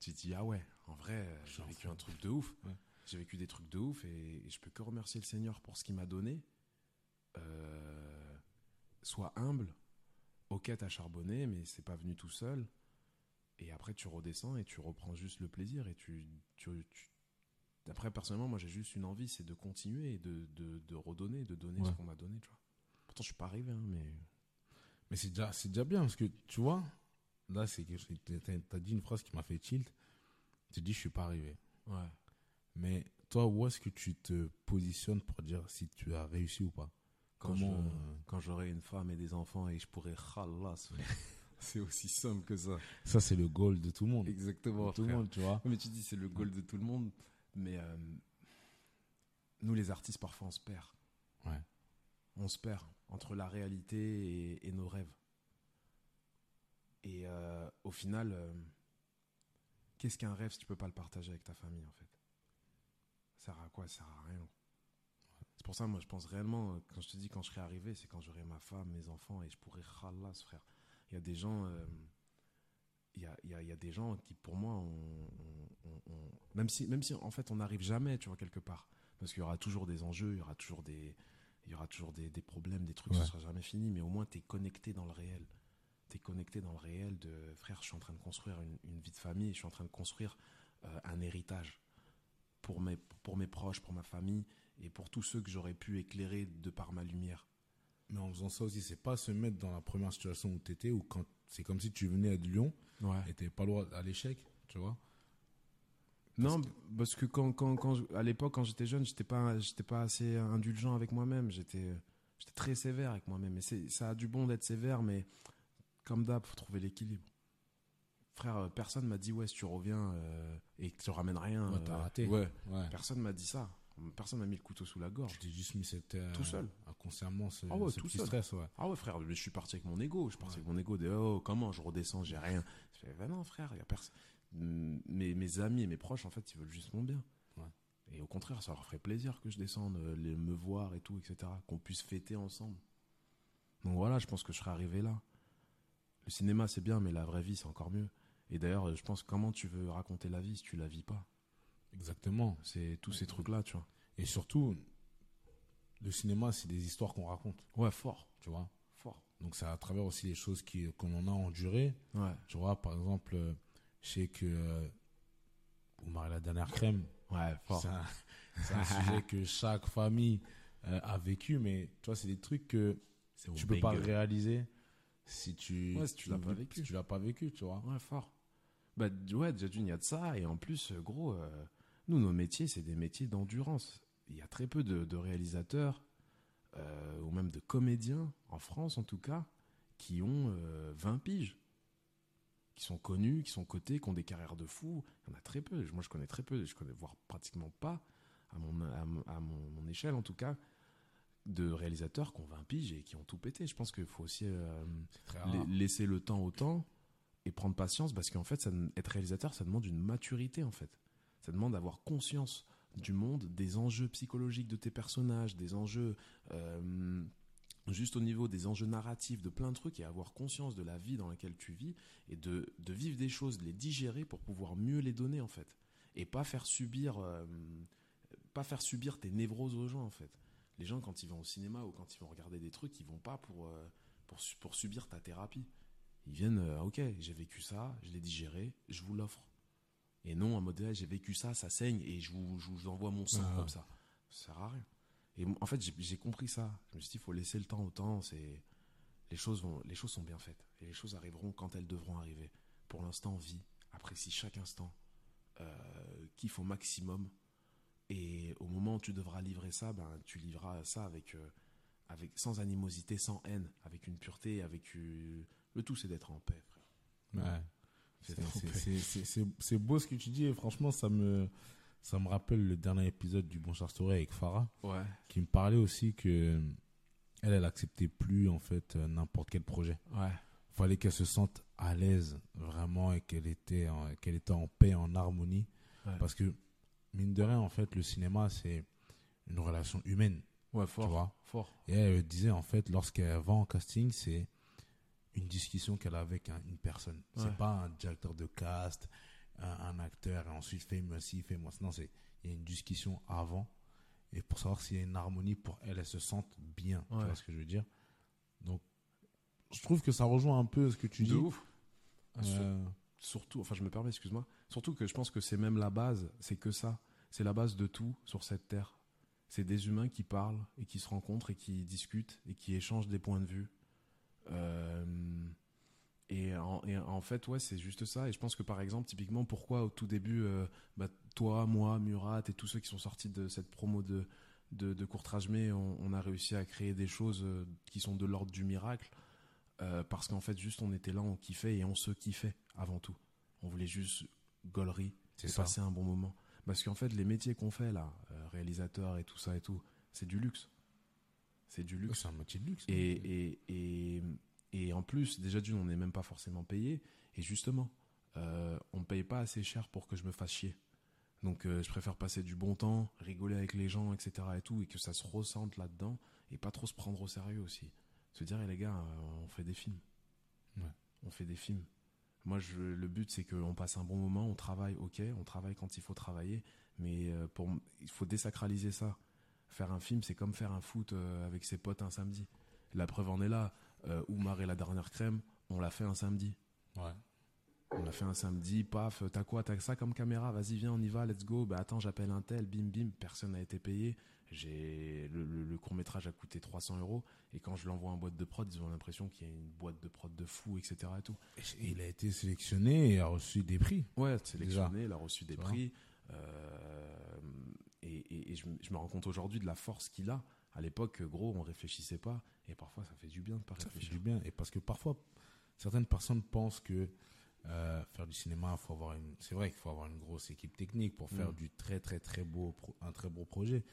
tu te dis ah ouais, en vrai, j'ai vécu un truc de ouf. J'ai vécu des trucs de ouf et, je peux que remercier le Seigneur pour ce qu'il m'a donné. sois humble. Ok, t'as charbonné, mais c'est pas venu tout seul. Et après, tu redescends et tu reprends juste le plaisir. Et tu, tu, tu- Après, personnellement, moi, j'ai juste une envie, c'est de continuer et de, de, de redonner, de donner Ouais. ce qu'on m'a donné, tu vois. Pourtant, je suis pas arrivé, hein, mais. Mais c'est déjà, c'est déjà bien parce que tu vois, là, c'est. T'as dit une phrase qui m'a fait tilt. Tu dis, je suis pas arrivé. Ouais. Mais toi, où est-ce que tu te positionnes pour dire si tu as réussi ou pas? Quand Comment je- euh, Quand j'aurai une femme et des enfants et je pourrai khalas. C'est aussi simple que ça. Ça, c'est le goal de tout le monde. Exactement. tout le monde, tu vois. Mais tu dis c'est le goal de tout le monde, mais euh, nous les artistes parfois on se perd. Ouais. On se perd entre la réalité et, et nos rêves. Et euh, au final, euh, qu'est-ce qu'un rêve si tu peux pas le partager avec ta famille en fait? Ça sert à quoi? Ça sert à rien. C'est pour ça moi je pense réellement quand je te dis quand je serai arrivé, c'est quand j'aurai ma femme, mes enfants et je pourrai khalas frère. Il y a des gens euh, il y a, y a- y a des gens qui, pour moi, on- on- on- on- même si, même si en fait on n'arrive jamais, tu vois, quelque part, parce qu'il y aura toujours des enjeux, il y aura toujours des, il y aura toujours des, des problèmes, des trucs, Ouais. ce sera jamais fini, mais au moins tu es connecté dans le réel. Tu es connecté dans le réel de frère, je suis en train de construire une, une vie de famille, je suis en train de construire euh, un héritage pour mes, pour mes proches, pour ma famille et pour tous ceux que j'aurais pu éclairer de par ma lumière. Mais en faisant ça aussi, c'est pas se mettre dans la première situation où tu étais, ou quand c'est comme si tu venais de Lyon Ouais. et t'avais pas le droit à l'échec, tu vois. Non, parce que quand, quand, quand je- à l'époque, quand j'étais jeune, j'étais pas, j'étais pas assez indulgent avec moi-même. J'étais, j'étais très sévère avec moi-même. Et c'est, ça a du bon d'être sévère, mais comme d'hab, faut trouver l'équilibre. Frère, personne m'a dit ouais, si tu reviens euh, et que tu ramènes rien, Ouais, t'as euh, raté. Ouais, Ouais. personne m'a dit ça. Personne m'a mis le couteau sous la gorge. Je t'ai juste mis cette, euh, Tout seul. inconsciemment ce, Ah ouais, ce tout petit seul. stress, ouais. Ah ouais, frère, je suis parti avec mon ego. Je suis parti Ouais. avec mon ego de oh, comment je redescends, j'ai rien. Je fais, bah non, frère, il y a personne. Mes, mes amis et mes proches, en fait, ils veulent juste mon bien. Et au contraire, ça leur ferait plaisir que je descende, euh, les, me voir et tout, etc. Qu'on puisse fêter ensemble. Donc voilà, je pense que je serais arrivé là. Le cinéma, c'est bien, mais la vraie vie, c'est encore mieux. Et d'ailleurs, je pense comment tu veux raconter la vie si tu la vis pas? Exactement. C'est tous ces trucs-là, tu vois. Et surtout, le cinéma, c'est des histoires qu'on raconte, Ouais, fort, tu vois. fort. Donc c'est à travers aussi les choses qui qu'on en a endurées. Ouais, Tu vois, par exemple, euh, je sais que euh, pour marier la dernière crème, ouais, fort. c'est un, c'est un sujet que chaque famille euh, a vécu, mais tu vois, c'est des trucs que C'est tu peux pas réaliser si tu Ouais, si tu l'as pas vécu. si tu l'as pas vécu, tu vois. Ouais, fort. Bah, ouais, déjà d'une, il y a de ça. Et en plus, gros, euh, nous, nos métiers, c'est des métiers d'endurance. Il y a très peu de, de réalisateurs, euh, ou même de comédiens, en France en tout cas, qui ont euh, 20 piges. Qui sont connus, qui sont cotés, qui ont des carrières de fous. Il y en a très peu. Moi, je connais très peu. Je connais voire pratiquement pas, à mon, à mon, à mon- mon échelle en tout cas, de réalisateurs qui ont 20 piges et qui ont tout pété. Je pense qu'il faut aussi euh, la- laisser le temps au temps et prendre patience parce qu'en fait, ça, être réalisateur, ça demande une maturité en fait. Ça demande d'avoir conscience du monde, des enjeux psychologiques de tes personnages, des enjeux euh, juste au niveau des enjeux narratifs, de plein de trucs et avoir conscience de la vie dans laquelle tu vis et de, vivre des choses, de les digérer pour pouvoir mieux les donner en fait. Et pas faire subir, euh, pas faire subir tes névroses aux gens en fait. Les gens quand ils vont au cinéma ou quand ils vont regarder des trucs, ils vont pas pour, euh, pour, pour subir ta thérapie. Ils viennent, euh, ok, j'ai vécu ça, je l'ai digéré, je vous l'offre. Et non, en mode, ah, j'ai vécu ça, ça saigne, et je vous, je vous envoie mon sang Ah. comme ça. Ça sert à rien. Et en fait, j'ai- compris ça. Je me suis dit, il faut laisser le temps au temps. C'est les choses vont, les choses sont bien faites, et les choses arriveront quand elles devront arriver. Pour l'instant, vis, apprécie chaque instant, euh, kiffe au maximum. Et au moment où tu devras livrer ça, ben, tu livreras ça avec, euh, avec, sans animosité, sans haine, avec une pureté, avec euh, le tout, c'est d'être en paix, frère. Ouais. C'est beau ce que tu dis et franchement, ça me, ça me rappelle le dernier épisode du Bon Char Story avec Farah Ouais, qui me parlait aussi que elle, elle acceptait plus en fait euh, n'importe quel projet. ouais, fallait qu'elle se sente à l'aise vraiment et qu'elle était en, qu'elle était en paix, en harmonie. Ouais. Parce que, mine de rien, en fait, le cinéma, c'est une relation humaine, ouais, tu vois. fort. Et elle disait, en fait, lorsqu'elle va en casting, c'est une discussion qu'elle a avec un- une personne. Ouais. C'est pas un directeur de cast, un, un acteur, et ensuite fais-moi ci, fais-moi ça. Non, c'est, il y a une discussion avant. Et pour savoir s'il y a une harmonie pour elle, elle se sente bien. Tu vois ce que je veux dire? Donc, je trouve que ça rejoint un peu ce que tu De dis. ouf. Euh, surtout, enfin je me permets, excuse-moi, surtout que je pense que c'est même la base, c'est que ça, c'est la base de tout sur cette terre. C'est des humains qui parlent et qui se rencontrent et qui discutent et qui échangent des points de vue. Euh, et, en, et en fait, ouais, c'est juste ça. Et je pense que par exemple, typiquement, pourquoi au tout début, euh, bah, toi, moi, Murat et tous ceux qui sont sortis de cette promo de, de, de on, on, a réussi à créer des choses euh, qui sont de l'ordre du miracle. Euh, parce qu'en fait, juste on était là, on kiffait et on se kiffait avant tout. On voulait juste gaulerie et ça. passer un bon moment. Parce qu'en fait, les métiers qu'on fait là, réalisateur et tout ça et tout, c'est du luxe. C'est du luxe. C'est un métier de luxe. Et, et, et, et, en plus, déjà d'une, on n'est même pas forcément payé. Et justement, euh, on ne paye pas assez cher pour que je me fasse chier. Donc euh, je préfère passer du bon temps, rigoler avec les gens, etc. et tout, et que ça se ressente là-dedans, et pas trop se prendre au sérieux aussi. Se dire, eh, les gars, euh, on fait des films. Ouais. On fait des films. Moi, je, le but, c'est qu'on passe un bon moment, on travaille, ok, on travaille quand il faut travailler, mais pour, il faut désacraliser ça. Faire un film, c'est comme faire un foot euh, avec ses potes un samedi. La preuve en est là. Euh, Oumar et la dernière crème, on l'a fait un samedi. Ouais. On l'a fait un samedi, paf, t'as quoi, t'as ça comme caméra, vas-y viens, on y va, let's go. Bah attends, j'appelle un tel, bim bim, personne n'a été payé. J'ai le, le, le, court métrage a coûté 300 euros et quand je l'envoie en boîte de prod, ils ont l'impression qu'il y a une boîte de prod de fou, etc. Et tout. Et il a été sélectionné et a reçu des prix. Ouais, sélectionné, Déjà. il a reçu des prix. Euh, et, et, et je, je, me rends compte aujourd'hui de la force qu'il a. À l'époque, gros, on réfléchissait pas et parfois ça fait du bien de pas ça réfléchir. Fait du bien et parce que parfois certaines personnes pensent que euh, faire du cinéma, faut avoir une. C'est vrai qu'il faut avoir une grosse équipe technique pour faire mmh. du très très très beau, un très beau projet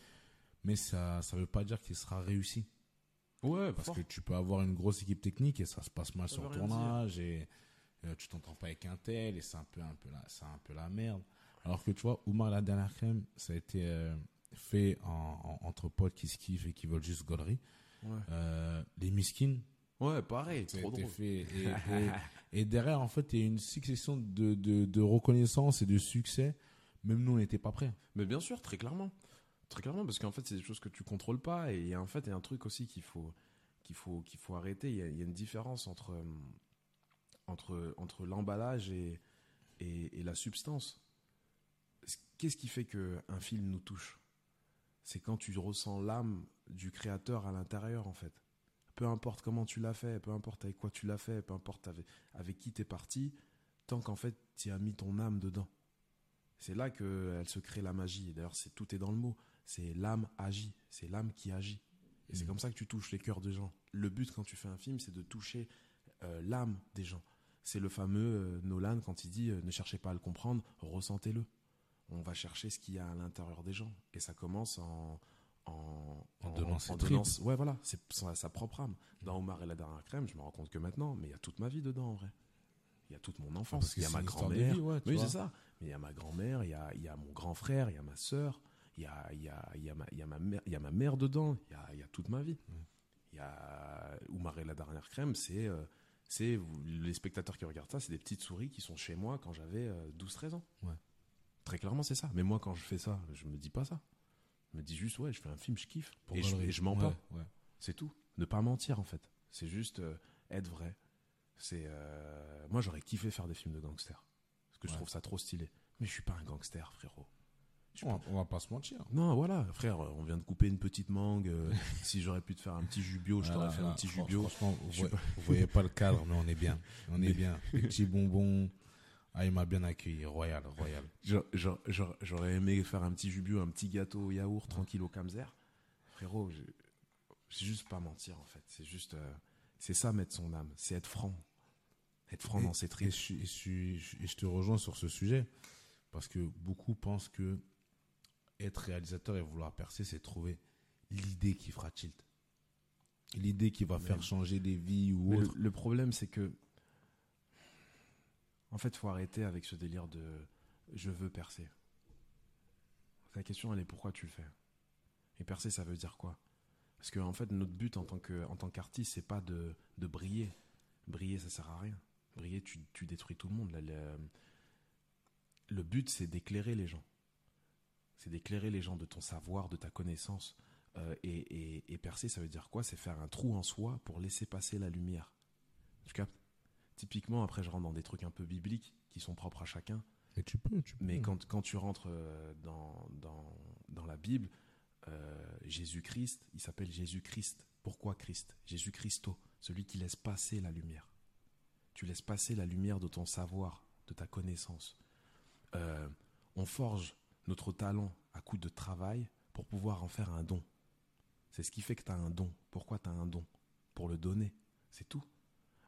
mais ça ça veut pas dire qu'il sera réussi. Ouais, parce fort. que tu peux avoir une grosse équipe technique et ça se passe mal ça sur le tournage dire. et euh, tu t'entends pas avec un tel et c'est un peu un peu la c'est un peu la merde. Alors que tu vois Oumar la dernière crème, ça a été euh, fait en, en, entre potes qui se kiffent et qui veulent juste. Ouais. Euh, les miskins. Ouais, pareil, trop drôle. Fait et, et, et, derrière en fait, il y a une succession de, de, de reconnaissance et de succès. Même nous, on n'était pas prêts. Mais bien sûr, très clairement très clairement parce qu'en fait c'est des choses que tu contrôles pas et en fait il y a un truc aussi qu'il faut qu'il faut qu'il faut arrêter il y, a, il y, a, une différence entre entre entre l'emballage et, et, et la substance qu'est-ce qui fait que un film nous touche? C'est quand tu ressens l'âme du créateur à l'intérieur en fait peu importe comment tu l'as fait peu importe avec quoi tu l'as fait peu importe avec avec qui t'es parti tant qu'en fait tu as mis ton âme dedans c'est là que elle se crée la magie d'ailleurs c'est tout est dans le mot c'est l'âme agit, c'est l'âme qui agit. Et mmh. c'est comme ça que tu touches les cœurs des gens. Le but quand tu fais un film, c'est de toucher euh, l'âme des gens. C'est le fameux euh, Nolan quand il dit euh, ne cherchez pas à le comprendre, ressentez-le. On va chercher ce qu'il y a à l'intérieur des gens. Et ça commence en en, en, en donnant, en donnant ouais voilà, c'est sa, propre âme. Dans Omar et la dernière crème, je me rends compte que maintenant, mais il y a toute ma vie dedans en vrai. Il y a toute mon enfance, il y a ma grand-mère. Ouais, oui, c'est ça. Mais il y a ma grand-mère, il y a, y a mon grand frère, il y a ma sœur, il y a, y a, y a, ma, il y a ma mère, il y a ma mère dedans, il y a, il y a toute ma vie. Il y a Oumar et la dernière crème, c'est, euh, c'est les spectateurs qui regardent ça, c'est des petites souris qui sont chez moi quand j'avais euh, 12-13 ans. Ouais. Très clairement, c'est ça. Mais moi, quand je fais ça, je me dis pas ça. Je me dis juste, ouais, je fais un film, je kiffe. Pour et, je, et je mens ouais, pas. Ouais. C'est tout. Ne pas mentir, en fait. C'est juste euh, être vrai. C'est, euh, moi, j'aurais kiffé faire des films de gangsters. Parce que je trouve ça trop stylé. Mais je suis pas un gangster, frérot. On, on, va pas se mentir. Non, voilà, frère, on vient de couper une petite mangue. Euh, si j'aurais pu te faire un petit jubio, je t'aurais fait un petit jubio. Franchement, vous, voyez, vous voyez pas le cadre, mais on est bien. On est bien. Petit bonbon. Ah, il m'a bien accueilli. Royal, royal. J'aurais aimé faire un petit jubio, un petit gâteau au yaourt, ouais. tranquille au Kamzer. Frérot, c'est juste pas mentir, en fait. C'est juste, euh, c'est ça, mettre son âme. C'est être franc. Être franc et, dans ses tripes. Et je, et, je, et je te rejoins sur ce sujet. Parce que beaucoup pensent que être réalisateur et vouloir percer, c'est trouver l'idée qui fera tilt. L'idée qui va mais faire changer des vies ou autre. Le, le, problème, c'est que. En fait, faut arrêter avec ce délire de je veux percer. La question, elle est pourquoi tu le fais? Et percer, ça veut dire quoi? Parce que, en fait, notre but en tant qu'artiste, c'est pas de, de briller. Briller, ça sert à rien. Briller, tu, tu détruis tout le monde. Le but, c'est d'éclairer les gens c'est d'éclairer les gens de ton savoir, de ta connaissance. Euh, et, et, et, percer, ça veut dire quoi? C'est faire un trou en soi pour laisser passer la lumière. Tu captes? Typiquement, après, je rentre dans des trucs un peu bibliques qui sont propres à chacun. Et tu peux, tu peux. Mais quand, quand tu rentres euh, dans, dans, dans la Bible, euh, Jésus-Christ, il s'appelle Jésus-Christ. Pourquoi Christ? Jésus Christo, celui qui laisse passer la lumière. Tu laisses passer la lumière de ton savoir, de ta connaissance. Euh, on forge notre talent à coup de travail pour pouvoir en faire un don. C'est ce qui fait que tu as un don. Pourquoi tu as un don? Pour le donner. C'est tout.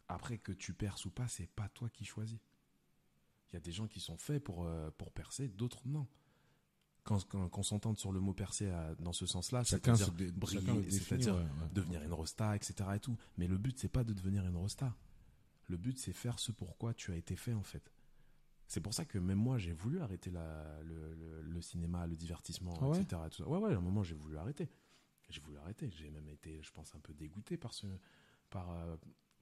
Après que tu perces ou pas, c'est pas toi qui choisis. Il y a des gens qui sont faits pour, euh, pour percer, d'autres non. Quand, quand, qu'on s'entende sur le mot percer à- dans ce sens-là, c'est-à-dire briller, c'est-à-dire ouais, ouais. devenir une rosta, etc. Et tout. Mais le but, c'est pas de devenir une rosta. Le but, c'est faire ce pourquoi tu as été fait, en fait. C'est pour ça que même moi, j'ai voulu arrêter la, le, le- le cinéma, le divertissement, Ah ouais etc. et tout ça. Ouais, ouais, à un moment, j'ai voulu arrêter. J'ai voulu arrêter. J'ai même été, je pense, un peu dégoûté par ce. Par, euh,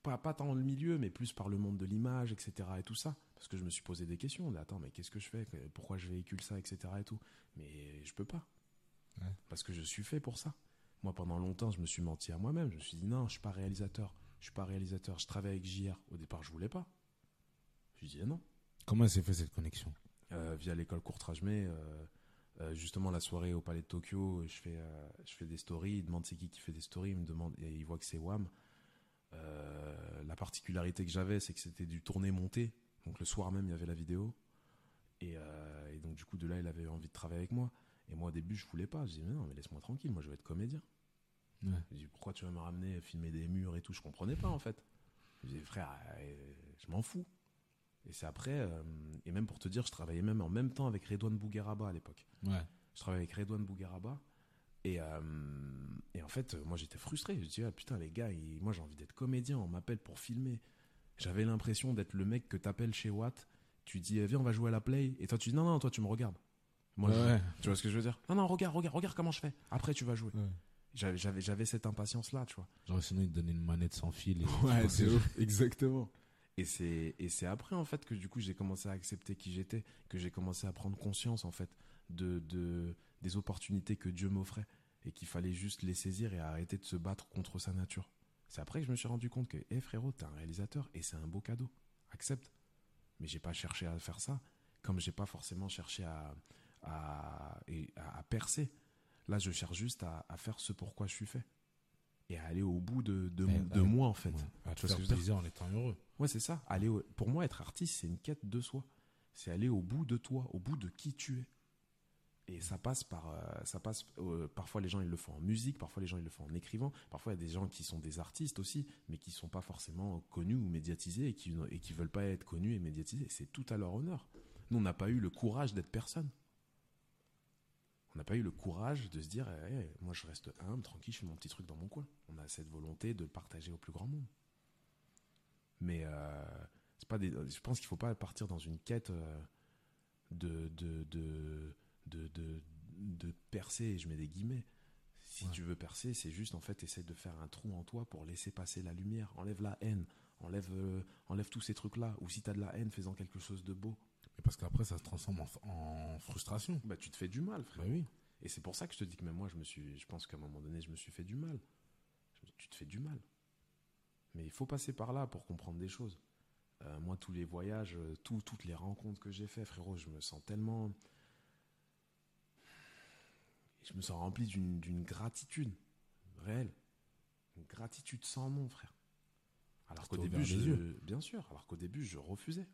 pas, pas tant le milieu, mais plus par le monde de l'image, etc. et tout ça. Parce que je me suis posé des questions. de, Attends, mais qu'est-ce que je fais? Pourquoi je véhicule ça, etc. et tout. Mais je peux pas. Ouais. Parce que je suis fait pour ça. Moi, pendant longtemps, je me suis menti à moi-même. Je me suis dit, non, je suis pas réalisateur. Je suis pas réalisateur. Je travaille avec JR. Au départ, je voulais pas. Je disais non. Comment s'est fait cette connexion? Euh, via l'école Courtrajmé, euh, euh, justement la soirée au Palais de Tokyo, je fais, je fais des stories. Il demande c'est qui qui fait des stories. Il me demande et il voit que c'est Wam. Euh, la particularité que j'avais, c'est que c'était du tourné-monté. Donc le soir même, il y avait la vidéo. Et, euh, et donc du coup, de là, il avait envie de travailler avec moi. Et moi, au début, je voulais pas. Je disais, mais non, mais laisse-moi tranquille. Moi, je veux être comédien. Ouais. Je dis, pourquoi tu vas me ramener filmer des murs et tout? Je comprenais pas, en fait. Je dis, frère, euh, je m'en fous. Et c'est après, euh, et même pour te dire, je travaillais même en même temps avec Redouane Bougueraba à l'époque. Ouais. Je travaillais avec Redouane Bougueraba. Et, euh, et en fait, moi j'étais frustré. Je me dis, ah, putain, les gars, ils- moi j'ai envie d'être comédien, on m'appelle pour filmer. J'avais l'impression d'être le mec que t'appelles chez Watt. Tu dis, eh, viens, on va jouer à la play. Et toi, tu dis, non, non, toi, tu me regardes. Moi, je- ouais. tu vois ce que je veux dire? Non, non, regarde, regarde, regarde comment je fais. Après, tu vas jouer. Ouais. J'avais, j'avais, j'avais cette impatience-là, tu vois. Genre, sinon, ils te donnaient une manette sans fil. Et Ouais, c'est c'est ouf. Exactement. Et c'est, et c'est après, en fait, que du coup, j'ai commencé à accepter qui j'étais, que j'ai commencé à prendre conscience, en fait, de, de, des opportunités que Dieu m'offrait et qu'il fallait juste les saisir et arrêter de se battre contre sa nature. C'est après que je me suis rendu compte que, hé frérot, t'es un réalisateur et c'est un beau cadeau. Accepte. Mais j'ai pas cherché à faire ça, comme j'ai pas forcément cherché à, à, et à, à percer. Là, je cherche juste à, à faire ce pourquoi je suis fait. Et à aller au bout de, de, Ouais, de ouais. moi, en fait. Ouais. À te faire plaisir en étant heureux. Ouais, c'est ça. Aller au- Pour moi, être artiste, c'est une quête de soi. C'est aller au bout de toi, au bout de qui tu es. Et ça passe par, euh, ça passe. euh, parfois, les gens ils le font en musique, parfois les gens ils le font en écrivant. Parfois, il y a des gens qui sont des artistes aussi, mais qui sont pas forcément connus ou médiatisés et qui et qui veulent pas être connus et médiatisés. C'est tout à leur honneur. Nous, on n'a pas eu le courage d'être personne. On n'a pas eu le courage de se dire, Eh, moi, je reste humble, tranquille, je fais mon petit truc dans mon coin. On a cette volonté de le partager au plus grand monde. Mais euh, pas je pense qu'il faut pas partir dans une quête de, de, de, de, de percer, et je mets des guillemets. Si Ouais. tu veux percer, c'est juste en fait essayer de faire un trou en toi pour laisser passer la lumière. Enlève la haine, enlève, euh, enlève tous ces trucs-là. Ou si tu as de la haine, fais-en quelque chose de beau. Mais parce qu'après, ça se transforme en, en frustration. Bah, tu te fais du mal, frère. Bah oui. Et c'est pour ça que je te dis que même moi, je me suis, je pense qu'à un moment donné, je me suis fait du mal. Je Tu te fais du mal. Mais il faut passer par là pour comprendre des choses. Euh, moi, tous les voyages, euh, tout- toutes les rencontres que j'ai fait, frérot, je me sens tellement, je me sens rempli d'une gratitude réelle, une gratitude sans nom, frère. Alors qu'au début, je, yeux. bien sûr, alors qu'au début, je refusais.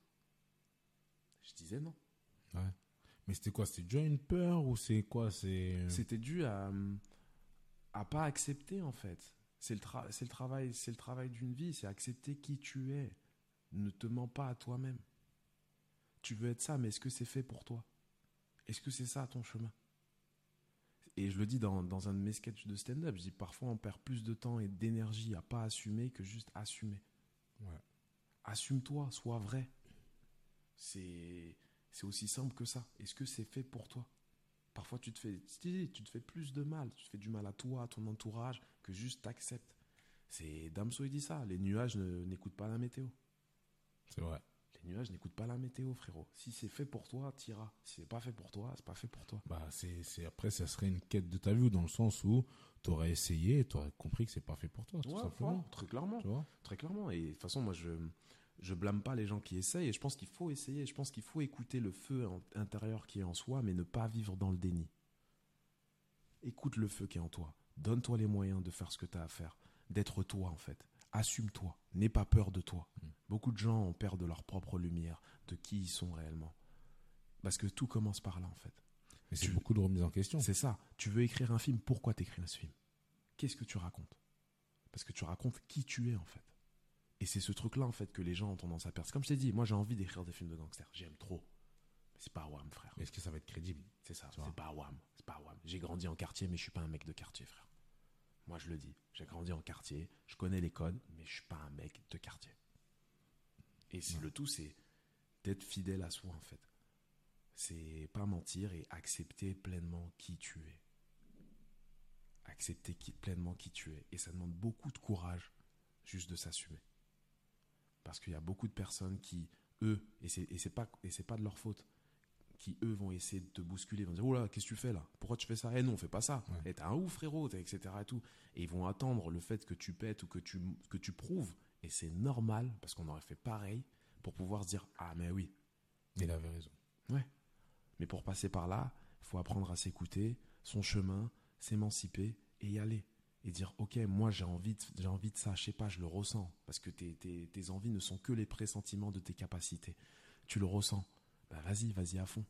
Je disais non. Ouais. Mais c'était quoi? C'était déjà une peur ou c'est quoi? C'est. C'était dû à à pas accepter en fait. C'est le, tra- le travail, c'est le travail d'une vie, c'est accepter qui tu es. Ne te mens pas à toi-même. Tu veux être ça, mais est-ce que c'est fait pour toi? Est-ce que c'est ça ton chemin? Et je le dis dans, dans un de mes sketchs de stand-up, je dis parfois on perd plus de temps et d'énergie à pas assumer que juste assumer. Ouais. Assume-toi, sois vrai. C'est c'est aussi simple que ça. Est-ce que c'est fait pour toi? Parfois, tu te fais, tu te fais plus de mal. Tu te fais du mal à toi, à ton entourage, que juste t'acceptes. C'est Damso, il dit ça. Les nuages n'écoutent pas la météo. C'est vrai. Les nuages n'écoutent pas la météo, frérot. Si c'est fait pour toi, t'iras. Si c'est pas fait pour toi, c'est pas fait pour toi. Bah, c'est, c'est, après, ça serait une quête de ta vie dans le sens où tu aurais essayé et tu aurais compris que c'est pas fait pour toi, tout simplement. ouais, très clairement. Tu vois Très clairement. Et de toute façon, moi, je, je blâme pas les gens qui essayent et je pense qu'il faut essayer. Je pense qu'il faut écouter le feu intérieur qui est en soi, mais ne pas vivre dans le déni. Écoute le feu qui est en toi. Donne-toi les moyens de faire ce que tu as à faire, d'être toi en fait. Assume-toi. N'aie pas peur de toi. Beaucoup de gens ont peur de leur propre lumière, de qui ils sont réellement. Parce que tout commence par là en fait. Mais c'est beaucoup de remise en question. C'est ça. Tu veux écrire un film, pourquoi t'écris ce film? Qu'est-ce que tu racontes? Parce que tu racontes qui tu es en fait. Et c'est ce truc-là en fait que les gens ont tendance à perdre. Comme je t'ai dit, moi j'ai envie d'écrire des films de gangsters. J'aime trop. Mais c'est pas Wham, frère. Est-ce que ça va être crédible? C'est ça, c'est pas Wham. C'est pas Wham. J'ai grandi en quartier, mais je suis pas un mec de quartier, frère. Moi je le dis. J'ai grandi en quartier, je connais les codes, mais je suis pas un mec de quartier. Et Ouais. le tout, c'est d'être fidèle à soi en fait. C'est pas mentir et accepter pleinement qui tu es. Accepter qui- pleinement qui tu es. Et ça demande beaucoup de courage juste de s'assumer. Parce qu'il y a beaucoup de personnes qui, eux, et c'est pas, et pas de leur faute, qui eux vont essayer de te bousculer, vont dire Oh là, qu'est-ce que tu fais là? Pourquoi tu fais ça? Eh non, fais pas ça. Ouais. Et t'es un ouf, frérot, etc. Et, tout. et ils vont attendre le fait que tu pètes ou que tu, que tu prouves. Et c'est normal, parce qu'on aurait fait pareil, pour pouvoir se dire Ah, mais oui. Il avait raison. Mais pour passer par là, il faut apprendre à s'écouter, son chemin, s'émanciper et y aller. Et dire, ok, moi j'ai envie, de, envie de ça, je sais pas, je le ressens. Parce que tes, tes, tes envies ne sont que les pressentiments de tes capacités. Tu le ressens. Bah vas-y, vas-y à fond.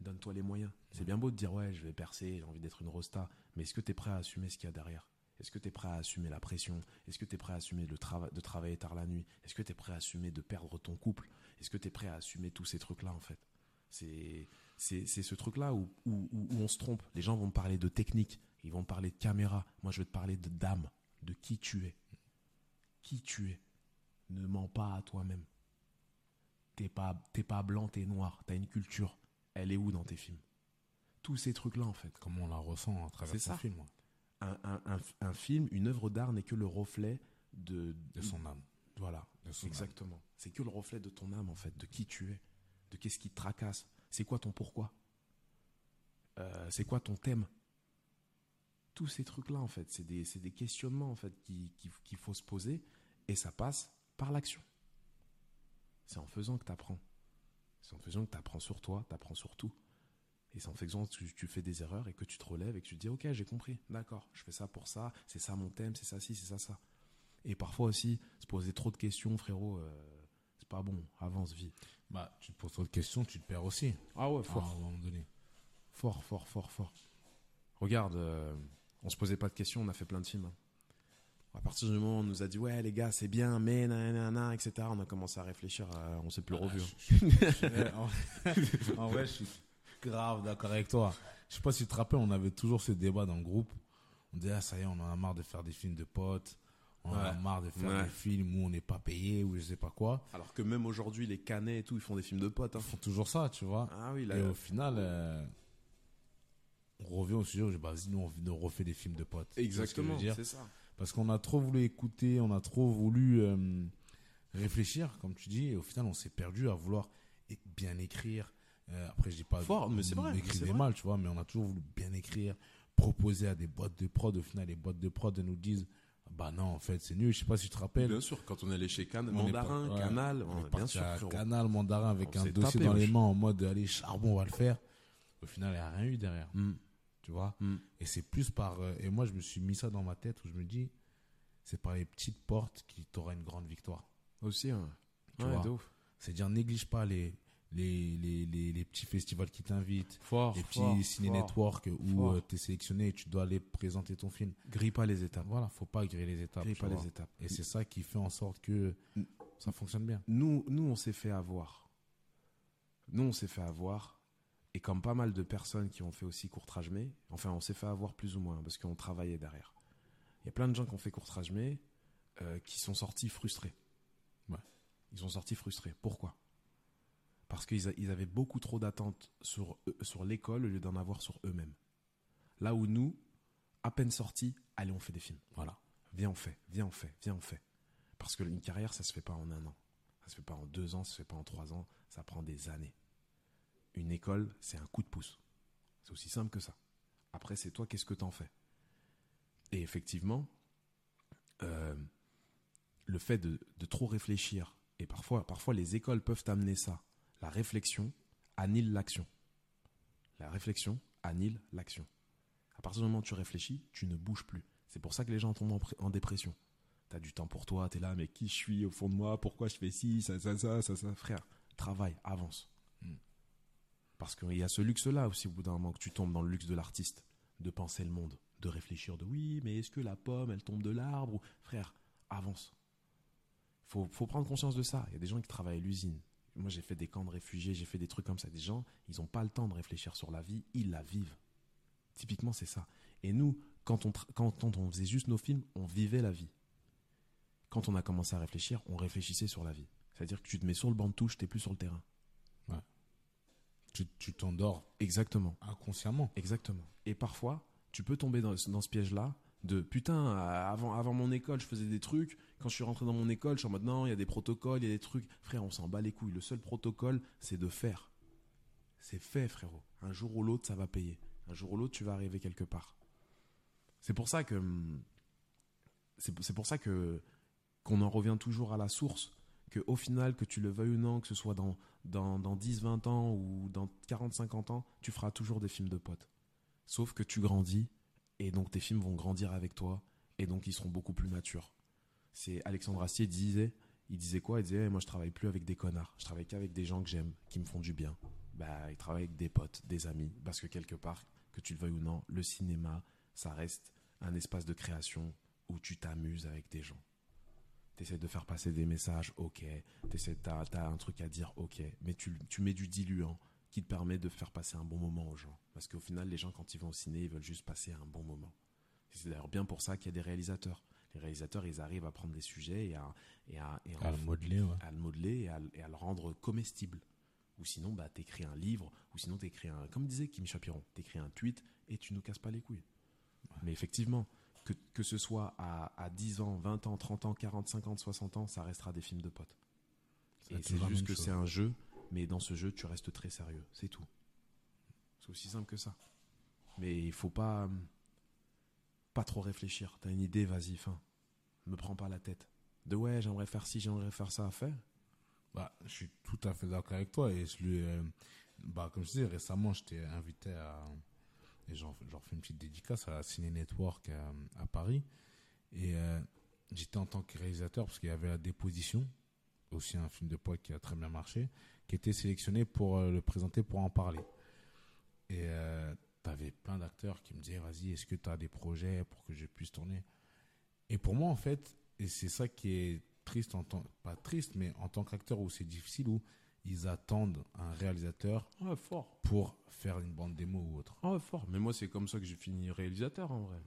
Donne-toi les moyens. C'est bien beau de dire, ouais, je vais percer, j'ai envie d'être une rosta. Mais est-ce que tu es prêt à assumer ce qu'il y a derrière? Est-ce que tu es prêt à assumer la pression? Est-ce que tu es prêt à assumer le trava- de travailler tard la nuit? Est-ce que tu es prêt à assumer de perdre ton couple? Est-ce que tu es prêt à assumer tous ces trucs-là, en fait? C'est ce truc-là où, où, où- où on se trompe. Les gens vont me parler de technique, ils vont me parler de caméra. Moi, je vais te parler de d'âme, de qui tu es. Qui tu es. Ne mens pas à toi-même. T'es pas, t'es pas blanc, t'es noir. T'as une culture. Elle est où dans tes films? Tous ces trucs-là, en fait. Comment on la ressent à travers C'est son ça. film, ouais, Un, un, un, un film, une œuvre d'art n'est que le reflet de, de son âme. Voilà. De son âme. Exactement. C'est que le reflet de ton âme, en fait, de qui tu es, de qu'est-ce qui te tracasse. C'est quoi ton pourquoi? Euh, C'est quoi ton thème? Tous ces trucs-là, en fait, c'est des, c'est des questionnements, en fait, qui- qui- qu'il faut se poser, et ça passe par l'action. C'est en faisant que tu apprends. C'est en faisant que tu apprends sur toi, tu apprends sur tout. Et c'est en faisant que tu, tu fais des erreurs et que tu te relèves et que tu te dis, ok, j'ai compris, d'accord, je fais ça pour ça, c'est ça mon thème, c'est ça ci, c'est ça ça. Et parfois aussi, se poser trop de questions, frérot, euh, c'est pas bon. Avance, vie. Bah, tu te poses trop de questions, tu te perds aussi. Ah ouais, à un moment donné. Fort, fort, fort, fort. Regarde, euh, on se posait pas de questions, on a fait plein de films. hein. À partir du moment où on nous a dit, ouais, les gars, c'est bien, mais nanana, etc., on a commencé à réfléchir, à- on s'est plus revu. hein. En vrai, je suis grave d'accord avec toi. Je sais pas si tu te rappelles, on avait toujours ce débat dans le groupe. On disait, ah, ça y est, on en a marre de faire des films de potes. On en a Ouais. marre de faire Ouais. des films où on n'est pas payé ou je sais pas quoi. Alors que même aujourd'hui, les canets et tout, ils font des films de potes. hein. Ils font toujours ça, tu vois. Ah oui, là. Et au final, euh, on revient au sujet où je dis, bah, vas-y, nous, on refait des films de potes. Ce Exactement, c'est ça. Parce qu'on a trop voulu écouter, on a trop voulu euh, réfléchir, comme tu dis, et au final, on s'est perdu à vouloir bien écrire. Euh, après, je dis pas Fort, mais c'est vrai, vrai. mal, tu vois, mais on a toujours voulu bien écrire, proposer à des boîtes de prod. Au final, les boîtes de prod nous disent, bah non, en fait, c'est nul. Je sais pas si tu te rappelles. Bien sûr, quand on est allé chez On est Mandarin, pas- ouais, Canal, on est bien sûr, à. Canal, Mandarin avec On un dossier tapé, dans les mains en mode, allez, charbon, on va le faire. Au final, il n'y a rien eu derrière, Mm, tu vois. mm. Et c'est plus par. euh, et moi, je me suis mis ça dans ma tête où je me dis, c'est par les petites portes qui t'aura une grande victoire. Aussi, hein. Tu Ouais. C'est-à-dire, néglige pas les, les, les, les, les petits festivals qui t'invitent, Fort, les petits fort, ciné fort. network où tu es sélectionné et tu dois aller présenter ton film. Grille pas les étapes. Voilà, faut pas griller les étapes. Grille pas vois. les étapes. Et c'est ça qui fait en sorte que ça fonctionne bien. Nous, nous, on s'est fait avoir. Nous, on s'est fait avoir. Et comme pas mal de personnes qui ont fait aussi courtrage mais, enfin, on s'est fait avoir plus ou moins parce qu'on travaillait derrière. Il y a plein de gens qui ont fait courtrage mais euh, qui sont sortis frustrés. Ouais. Ils sont sortis frustrés. Pourquoi? Parce qu'ils avaient beaucoup trop d'attentes sur, eux- sur l'école au lieu d'en avoir sur eux-mêmes. Là où nous, à peine sortis, allez, on fait des films. Voilà. Viens, on fait, viens, on fait, viens, on fait. Parce que une carrière, ça se fait pas en un an. Ça se fait pas en deux ans, ça se fait pas en trois ans. Ça prend des années. Une école, c'est un coup de pouce. C'est aussi simple que ça. Après, c'est toi, qu'est-ce que t'en fais? Et effectivement, euh, le fait de, de trop réfléchir Et parfois, parfois, les écoles peuvent amener ça. La réflexion annule l'action. La réflexion annule l'action. À partir du moment où tu réfléchis, tu ne bouges plus. C'est pour ça que les gens tombent en, dépression. T'as du temps pour toi, t'es là, mais qui je suis au fond de moi, pourquoi je fais ci, ça, ça, ça, ça, ça? Frère, travaille, avance. Mm. Parce qu'il y a ce luxe-là aussi, au bout d'un moment, que tu tombes dans le luxe de l'artiste, de penser le monde, de réfléchir, de oui, mais est-ce que la pomme, elle tombe de l'arbre? Frère, avance. Faut, faut prendre conscience de ça. Il y a des gens qui travaillent à l'usine. Moi, j'ai fait des camps de réfugiés, j'ai fait des trucs comme ça. Des gens, ils n'ont pas le temps de réfléchir sur la vie, ils la vivent. Typiquement, c'est ça. Et nous, quand on, quand, on faisait juste nos films, on vivait la vie. Quand on a commencé à réfléchir, on réfléchissait sur la vie. C'est-à-dire que tu te mets sur le banc de touche, t'es plus sur le terrain. Tu tu t'endors Exactement. inconsciemment. Exactement. Et parfois, tu peux tomber dans, dans ce piège-là de putain, euh, avant, avant mon école, je faisais des trucs. Quand je suis rentré dans mon école, je suis en mode non, il y a des protocoles, il y a des trucs. Frère, on s'en bat les couilles. Le seul protocole, c'est de faire. C'est fait, frérot. Un jour ou l'autre, ça va payer. Un jour ou l'autre, tu vas arriver quelque part. C'est pour ça que. hum, C'est c'est pour ça que. Qu'on en revient toujours à la source. Que au final, que tu le veuilles ou non, que ce soit dans, dans, dans 10, 20 ans ou dans 40, 50 ans, tu feras toujours des films de potes. Sauf que tu grandis et donc tes films vont grandir avec toi et donc ils seront beaucoup plus matures. C'est Alexandre Astier disait, il disait quoi? Il disait moi je travaille plus avec des connards, je travaille qu'avec des gens que j'aime, qui me font du bien. Bah il travaille avec des potes, des amis parce que quelque part que tu le veuilles ou non, le cinéma, ça reste un espace de création où tu t'amuses avec des gens. T'essaies de faire passer des messages, ok. T'essaies, t'as, t'as un truc à dire, ok. Mais tu, tu mets du diluant qui te permet de faire passer un bon moment aux gens. Parce qu'au final, les gens, quand ils vont au ciné, ils veulent juste passer un bon moment. C'est d'ailleurs bien pour ça qu'il y a des réalisateurs. Les réalisateurs, ils arrivent à prendre des sujets et à, et à, et à À en le modeler, ouais. à le modeler et à, le- et à le rendre comestible. Ou sinon, bah, t'écris un livre, ou sinon t'écris un, comme disait Kim Chapiron, t'écris un tweet et tu nous casses pas les couilles. Mais effectivement, que, que ce soit à, à 10 ans, 20 ans, 30 ans, 40, 50, 60 ans, ça restera des films de potes. Ça Et c'est juste que c'est un jeu, mais dans ce jeu, tu restes très sérieux. C'est tout. C'est aussi simple que ça. Mais il faut pas, hum, pas trop réfléchir. T'as une idée, vas-y, fin. Me prends pas la tête. De ouais, j'aimerais faire ci, j'aimerais faire ça, fais. Bah, je suis tout à fait d'accord avec toi et je lui, euh, bah, comme je disais, récemment, j'étais invité à, et j'en j'en fais une petite dédicace à la Ciné Network à, à Paris. Et euh, j'étais en tant que réalisateur parce qu'il y avait la déposition, aussi un film de poids qui a très bien marché, qui était sélectionné pour euh, le présenter, pour en parler. Et euh, t'avais plein d'acteurs qui me disaient, vas-y, est-ce que tu as des projets pour que je puisse tourner? Et pour moi, en fait, et c'est ça qui est triste en tant, pas triste, mais en tant qu'acteur où c'est difficile, où ils attendent un réalisateur Ouais, fort. pour faire une bande démo ou autre. Ah ouais, fort. Mais moi, c'est comme ça que j'ai fini réalisateur, en vrai.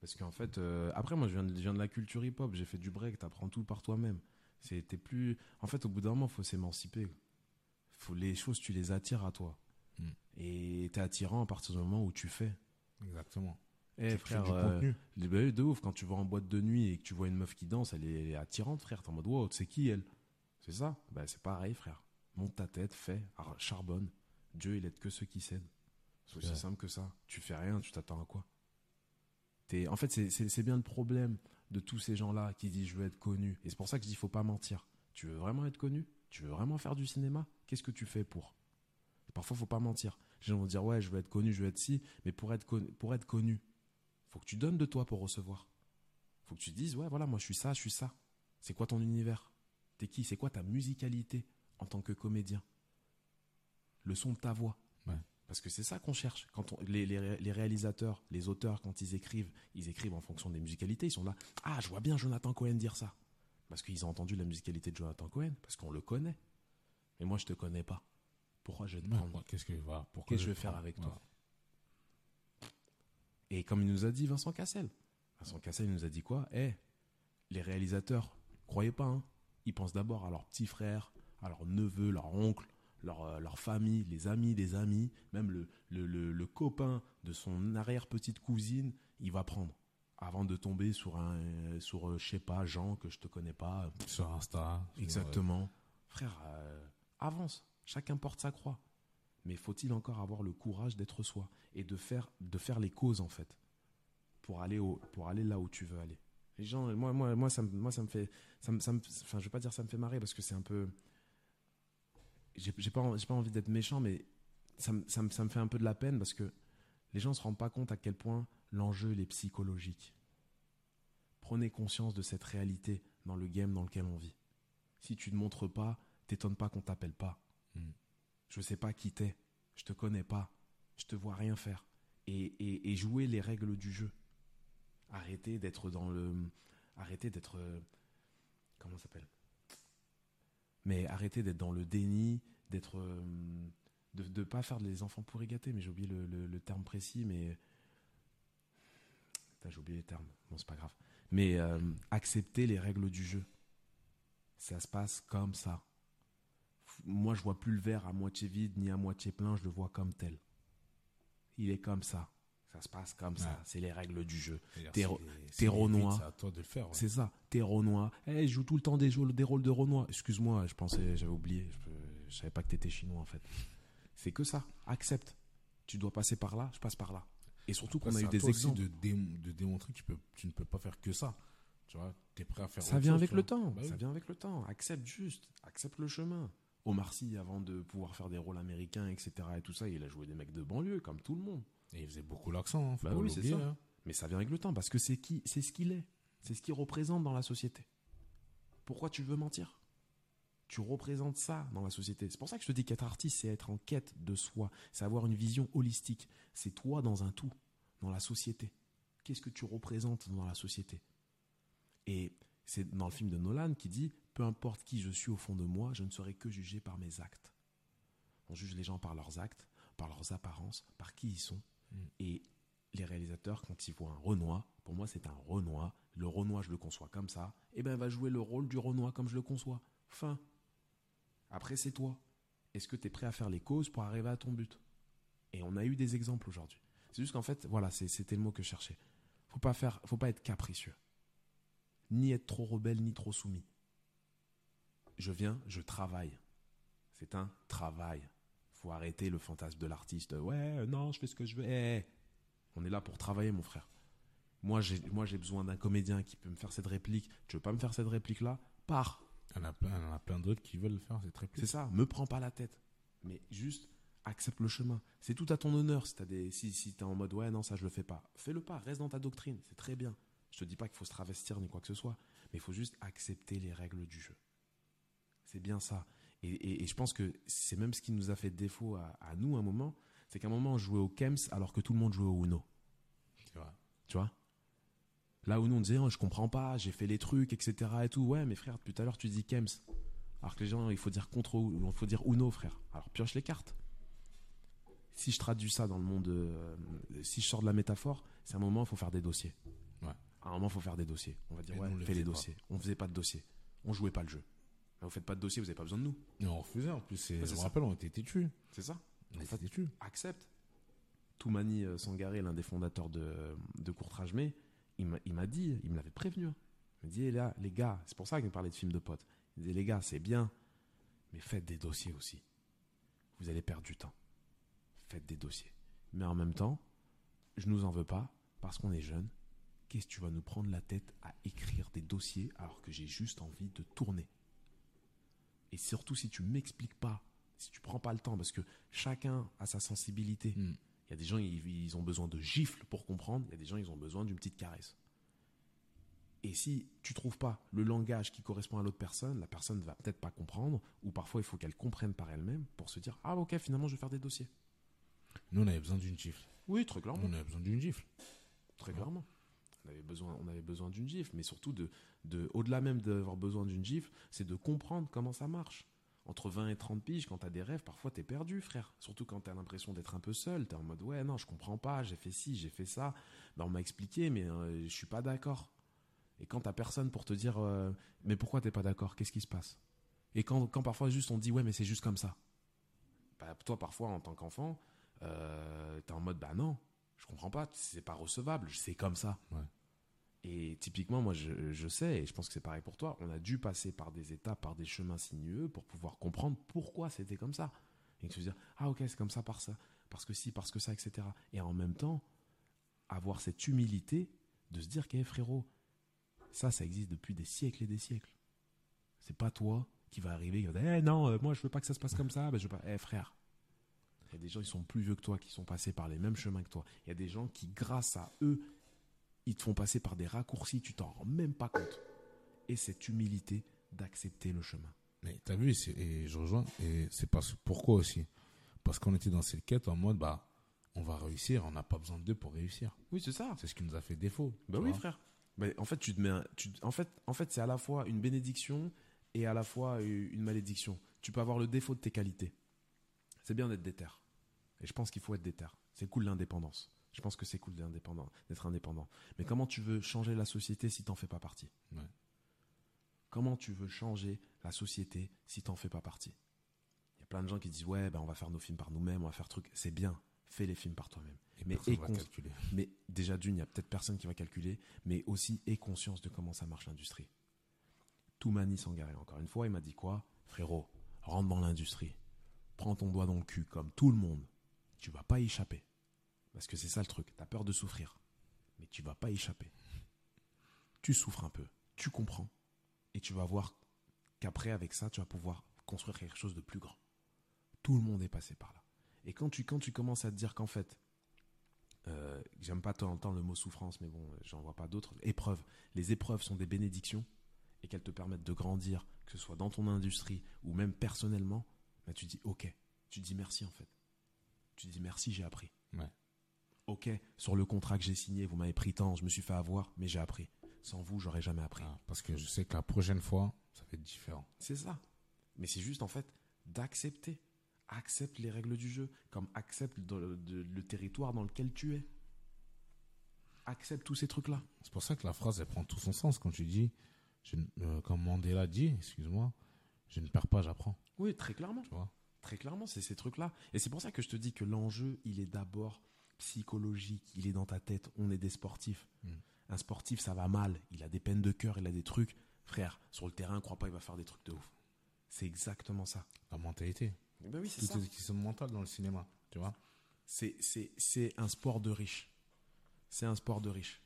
Parce qu'en fait, euh, après, moi, je viens, de, je viens de la culture hip-hop. J'ai fait du break. T'apprends tout par toi-même. C'était plus. En fait, au bout d'un moment, faut s'émanciper. Faut les choses, tu les attires à toi. Mm. Et t'es attirant à partir du moment où tu fais. Exactement. Eh frère, du euh, bah de ouf. Quand tu vas en boîte de nuit et que tu vois une meuf qui danse, elle est, elle est attirante, frère. T'es en mode, wow, c'est qui elle? C'est ça? Bah, c'est pareil, frère. Monte ta tête, fais, ar- charbonne. Dieu, il aide que ceux qui cèdent. C'est aussi simple que ça. Tu fais rien, tu t'attends à quoi? T'es- En fait, c'est bien le problème de tous ces gens-là qui disent je veux être connu. Et c'est pour ça que je dis faut pas mentir. Tu veux vraiment être connu? Tu veux vraiment faire du cinéma? Qu'est-ce que tu fais pour? Parfois, faut pas mentir. Les gens vont dire ouais, je veux être connu, je veux être ci, mais pour être connu, pour être connu, faut que tu donnes de toi pour recevoir. Faut que tu te dises ouais, voilà, moi je suis ça, je suis ça. C'est quoi ton univers? T'es qui? C'est quoi ta musicalité en tant que comédien? Le son de ta voix. Ouais. Parce que c'est ça qu'on cherche. Quand on- les, les- les réalisateurs, les auteurs, quand ils écrivent, ils écrivent en fonction des musicalités. Ils sont là. Ah, je vois bien Jonathan Cohen dire ça. Parce qu'ils ont entendu la musicalité de Jonathan Cohen. Parce qu'on le connaît. Mais moi, je te connais pas. Pourquoi je vais te Ouais, prendre Qu'est-ce que voilà, pourquoi je vais faire avec toi Et comme il nous a dit Vincent Cassel. Vincent Cassel nous a dit quoi? Eh, les réalisateurs, croyez pas, hein, ils pensent d'abord à leurs petits frères, à leurs neveux, leurs oncles, leur, euh, leur famille, les amis des amis, même le, le, le- le copain de son arrière-petite cousine, il va prendre. Avant de tomber sur un, sur, euh, je sais pas, Jean, que je te connais pas. Sur Insta. Exactement. Frère, euh, avance. Chacun porte sa croix. Mais faut-il encore avoir le courage d'être soi et de faire, de faire les causes, en fait, pour aller, au, pour aller là où tu veux aller? Les gens, moi, moi, moi, ça, me- moi, ça me fait, ça me, ça me- enfin, je vais pas dire ça me fait marrer parce que c'est un peu, j'ai pas, j'ai pas envie d'être méchant, mais ça, me- ça, me- ça me fait un peu de la peine parce que les gens se rendent pas compte à quel point l'enjeu est psychologique. Prenez conscience de cette réalité dans le game dans lequel on vit. Si tu ne montres pas, t'étonnes pas qu'on t'appelle pas. Mm. Je sais pas qui t'es, je te connais pas, je te vois rien faire. Et, et, et jouer les règles du jeu. Arrêtez d'être dans le. Arrêtez d'être. Comment ça s'appelle? Mais arrêtez d'être dans le déni, d'être. euh, de ne pas faire les enfants pourri gâtés, mais j'ai oublié le, le- le terme précis, mais. J'ai oublié les termes. Bon, c'est pas grave. Mais euh, accepter les règles du jeu. Ça se passe comme ça. Moi, je vois plus le verre à moitié vide ni à moitié plein, je le vois comme tel. Il est comme ça. Ça se passe comme ça. C'est les règles du jeu. T'es Renoir. C'est à toi de le faire. ouais. C'est ça. T'es Renoir. Eh, je joue tout le temps des, jeux- des rôles de Renoir. Excuse-moi, je pensais, j'avais oublié. Je, je savais pas que t'étais chinois en fait. C'est que ça. Accepte. Tu dois passer par là, je passe par là. Et surtout qu'on a eu des exemples. de, dé- de démontrer que tu, peux, tu ne peux pas faire que ça. Tu vois, t'es prêt à faire Ça vient chose, avec le temps. Bah ça vient avec le temps. Accepte juste. Accepte le chemin. Omar Sy, avant de pouvoir faire des rôles américains, etc. et tout ça, il a joué des mecs de banlieue, comme tout le monde. Et il faisait beaucoup l'accent. Hein, Bah oui, c'est ça. hein. Mais ça vient avec le temps, parce que c'est qui, c'est ce qu'il est. C'est ce qu'il représente dans la société. Pourquoi tu veux mentir? Tu représentes ça dans la société. C'est pour ça que je te dis qu'être artiste, c'est être en quête de soi. C'est avoir une vision holistique. C'est toi dans un tout, dans la société. Qu'est-ce que tu représentes dans la société? Et c'est dans le film de Nolan qui dit Peu importe qui je suis au fond de moi, je ne serai que jugé par mes actes. On juge les gens par leurs actes, par leurs apparences, par qui ils sont. Mm. Et les réalisateurs, quand ils voient un Renoir, pour moi c'est un Renoir, le Renoir je le conçois comme ça, et ben va jouer le rôle du Renoir comme je le conçois. Fin. Après c'est toi. Est-ce que tu es prêt à faire les causes pour arriver à ton but? Et on a eu des exemples aujourd'hui. C'est juste qu'en fait, voilà, c'était le mot que je cherchais. Faut pas faire, faut pas être capricieux, ni être trop rebelle, ni trop soumis. Je viens, je travaille. C'est un travail. Faut arrêter le fantasme de l'artiste. Ouais, non, je fais ce que je veux. Eh, on est là pour travailler, mon frère. Moi, j'ai, moi, j'ai besoin d'un comédien qui peut me faire cette réplique. Tu veux pas me faire cette réplique-là? Pars. Il y en a plein, plein d'autres qui veulent le faire. C'est très C'est ça. Me prends pas la tête. Mais juste accepte le chemin. C'est tout à ton honneur. Si des, si, si t'es en mode ouais, non, ça je le fais pas. Fais-le pas. Reste dans ta doctrine. C'est très bien. Je te dis pas qu'il faut se travestir ni quoi que ce soit. Mais il faut juste accepter les règles du jeu. C'est bien ça. Et, et- et je pense que c'est même ce qui nous a fait défaut à, à nous à un moment. C'est qu'à un moment, on jouait au Kems alors que tout le monde jouait au Uno. Tu vois? Là où nous on disait, oh, je comprends pas, j'ai fait les trucs, etc. et tout. Ouais, mais frère, tout à l'heure tu dis Kems. Alors que les gens, il faut dire contre, il faut dire Uno, frère. Alors pioche les cartes. Si je traduis ça dans le monde, euh, si je sors de la métaphore, c'est un moment, il faut faire des dossiers. Ouais. À un moment, il faut faire des dossiers. On va dire, Et ouais, on le fais les faisait pas. dossiers. On faisait pas de dossiers. On jouait pas le jeu. Là, vous faites pas de dossier, vous avez pas besoin de nous. Et on refusait en plus. c'est- je me rappelle, on était têtus. C'est ça On était têtus. accepte. Toumani euh, Sangaré, l'un des fondateurs de, de Courtrage il m'a dit, il me l'avait prévenu. Il m'a dit, eh là, les gars, c'est pour ça qu'il me parlait de films de potes. Il disait, les gars, c'est bien, mais faites des dossiers aussi. Vous allez perdre du temps. Faites des dossiers. Mais en même temps, je nous en veux pas, parce qu'on est jeunes. Qu'est-ce que tu vas nous prendre la tête à écrire des dossiers alors que j'ai juste envie de tourner? Et surtout, si tu m'expliques pas, si tu prends pas le temps, parce que chacun a sa sensibilité. Mm. Il y a des gens, ils, ils ont besoin de gifles pour comprendre. Il y a des gens, ils ont besoin d'une petite caresse. Et si tu trouves pas le langage qui correspond à l'autre personne, la personne va peut-être pas comprendre, ou parfois il faut qu'elle comprenne par elle-même pour se dire ah ok finalement je vais faire des dossiers. Nous, on avait besoin d'une gifle. Oui très clairement, Nous, on avait besoin d'une gifle. très clairement. On avait besoin, on avait besoin d'une gifle, mais surtout de, de au-delà même d'avoir besoin d'une gifle, c'est de comprendre comment ça marche. Entre 20 et 30 piges, quand t'as des rêves, parfois t'es perdu, frère. Surtout quand t'as l'impression d'être un peu seul. T'es en mode, ouais, non, je comprends pas, j'ai fait ci, j'ai fait ça. Ben, on m'a expliqué, mais euh, je suis pas d'accord. Et quand t'as personne pour te dire, euh, mais pourquoi t'es pas d'accord? Qu'est-ce qui se passe? Et quand, quand parfois juste on dit, ouais, mais c'est juste comme ça. Bah, toi, parfois, en tant qu'enfant, euh, t'es en mode, bah non, je comprends pas, c'est pas recevable, c'est comme ça. Et typiquement, moi, je, sais, et je pense que c'est pareil pour toi, on a dû passer par des étapes, par des chemins sinueux pour pouvoir comprendre pourquoi c'était comme ça. Et se dire, ah ok, c'est comme ça, par ça, parce que si, parce que ça, etc. Et en même temps, avoir cette humilité de se dire, qu'est frérot, Ça, ça existe depuis des siècles et des siècles. C'est pas toi qui va arriver, va dire, eh non, euh, moi je veux pas que ça se passe comme ça, ben, je veux pas. Eh frère, il y a des gens qui sont plus vieux que toi, qui sont passés par les mêmes chemins que toi. Il y a des gens qui, grâce à eux, ils te font passer par des raccourcis, tu t'en rends même pas compte. Et cette humilité d'accepter le chemin. Mais t'as vu, et je rejoins, et c'est parce pourquoi aussi Parce qu'on était dans cette quête en mode, bah, on va réussir, on n'a pas besoin d'eux pour réussir. Oui, c'est ça. C'est ce qui nous a fait défaut. Bah oui, frère. Bah, en fait, tu te mets un- tu, en fait, en fait c'est à la fois une bénédiction et à la fois u- une malédiction. Tu peux avoir le défaut de tes qualités. C'est bien d'être déter. Et je pense qu'il faut être déter. C'est cool l'indépendance. Je pense que c'est cool d'être indépendant, d'être indépendant. Mais comment tu veux changer la société si t'en fais pas partie? Ouais. Comment tu veux changer la société si t'en fais pas partie? Il y a plein de gens qui disent ouais, ben on va faire nos films par nous-mêmes, on va faire truc. C'est bien, fais les films par toi-même. Va calculer. mais déjà d'une, il y a peut-être personne qui va calculer, mais aussi aie conscience de comment ça marche l'industrie. Toumani Sangaré, encore une fois, il m'a dit quoi? Frérot, rentre dans l'industrie. Prends ton doigt dans le cul, comme tout le monde. Tu vas pas y échapper. Parce que c'est ça le truc. T'as peur de souffrir. Mais tu vas pas échapper. Tu souffres un peu. Tu comprends. Et tu vas voir qu'après, avec ça, tu vas pouvoir construire quelque chose de plus grand. Tout le monde est passé par là. Et quand tu, quand tu commences à te dire qu'en fait, euh, j'aime pas tant entendre le mot souffrance, mais bon, j'en vois pas d'autres. Épreuves. Les épreuves sont des bénédictions et qu'elles te permettent de grandir, que ce soit dans ton industrie ou même personnellement. Bah, tu dis ok. Tu dis merci en fait. Tu dis merci, j'ai appris. Ouais. Ok, sur le contrat que j'ai signé, vous m'avez pris tant, je me suis fait avoir, mais j'ai appris. Sans vous, j'aurais jamais appris. Ah, parce que je sais que la prochaine fois, ça va être différent. C'est ça. Mais c'est juste en fait d'accepter. Accepte les règles du jeu, comme accepte de- le territoire dans lequel tu es. Accepte tous ces trucs-là. C'est pour ça que la phrase, elle prend tout son sens quand tu dis, je euh, comme Mandela dit, excuse-moi, je ne perds pas, j'apprends. Oui, très clairement. Tu vois Très clairement, c'est ces trucs-là. Et c'est pour ça que je te dis que l'enjeu, il est d'abord psychologique, il est dans ta tête. On est des sportifs. Mm. Un sportif, ça va mal. Il a des peines de cœur, il a des trucs. Frère, sur le terrain, crois pas, il va faire des trucs de ouf. C'est exactement ça. La mentalité. Ben oui, Tout est question mentale dans le cinéma. Tu vois C'est, c'est, c'est un sport de riche. C'est un sport de riche.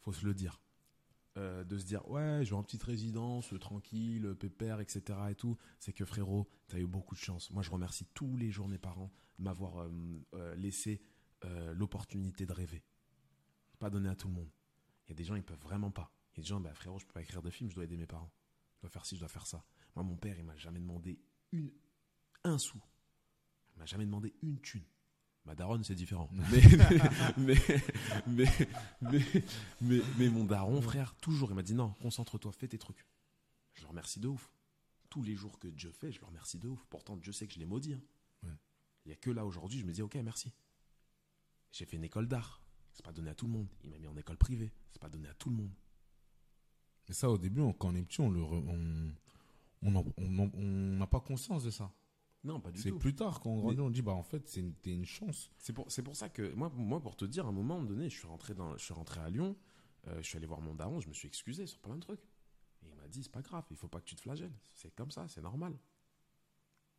Faut se le dire. Euh, de se dire, ouais, je vais en petite résidence, euh, tranquille, euh, pépère, etc. et tout. C'est que frérot, t'as eu beaucoup de chance. Moi, je remercie tous les jours mes parents de m'avoir euh, euh, laissé euh, l'opportunité de rêver. Pas donné à tout le monde. Il y a des gens, ils peuvent vraiment pas. Il y a des gens, bah, frérot, je peux pas écrire de film, je dois aider mes parents. Je dois faire ci, je dois faire ça. Moi, mon père, il m'a jamais demandé une, un sou. Il m'a jamais demandé une thune. Ma daronne, c'est différent. Mais, mais, mais, mais, mais, mon daron, frère, toujours, il m'a dit non, concentre-toi, fais tes trucs. Je le remercie de ouf. Tous les jours que Dieu fait, je le remercie de ouf. Pourtant, Dieu sait que je l'ai maudit. hein. Il n'y a que là aujourd'hui, je me dis, ok, merci. J'ai fait une école d'art. C'est pas donné à tout le monde. Il m'a mis en école privée. C'est pas donné à tout le monde. Et ça, au début, on- quand on est petit, on le, re- n'a pas conscience de ça. Non, pas du C'est tout. plus tard, quand on grandit, on dit, bah, en fait, c'est une, t'es une chance. C'est pour, c'est pour ça que moi, moi, pour te dire, à un moment donné, je suis rentré, dans, je suis rentré à Lyon, euh, je suis allé voir mon daron, je me suis excusé sur plein de trucs. Et il m'a dit, c'est pas grave, il faut pas que tu te flagelles. C'est comme ça, c'est normal.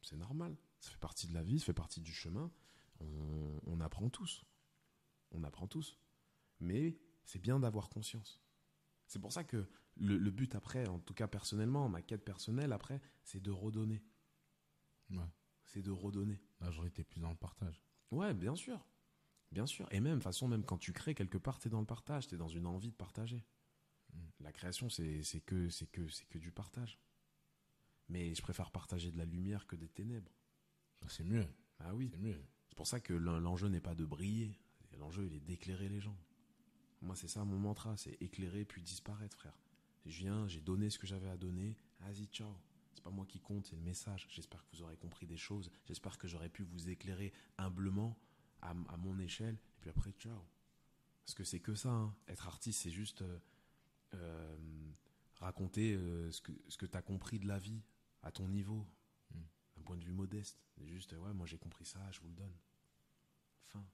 C'est normal. Ça fait partie de la vie, ça fait partie du chemin. On, on apprend tous. On apprend tous. Mais c'est bien d'avoir conscience. C'est pour ça que le, le but après, en tout cas personnellement, ma quête personnelle après, c'est de redonner. Ouais. C'est de redonner. Là, j'aurais été plus dans le partage. Ouais, bien sûr. Bien sûr. Et même, de toute façon, même quand tu crées quelque part, t'es dans le partage, t'es dans une envie de partager. Mm. La création, c'est que, c'est que, c'est que du partage. Mais je préfère partager de la lumière que des ténèbres. Bah, C'est mieux. Ah oui. C'est mieux. C'est pour ça que l'en- l'enjeu n'est pas de briller. L'enjeu, il est d'éclairer les gens. Moi, c'est ça mon mantra, c'est éclairer puis disparaître, frère. Je viens, j'ai donné ce que j'avais à donner. Vas-y, ciao. C'est pas moi qui compte, c'est le message. J'espère que vous aurez compris des choses. J'espère que j'aurai pu vous éclairer humblement à, à mon échelle. Et puis après, ciao. Parce que c'est que ça. hein. Être artiste, c'est juste euh, euh, raconter euh, ce que, ce que tu as compris de la vie à ton niveau, Mm. d'un point de vue modeste. C'est juste, ouais, moi j'ai compris ça, je vous le donne. Fin.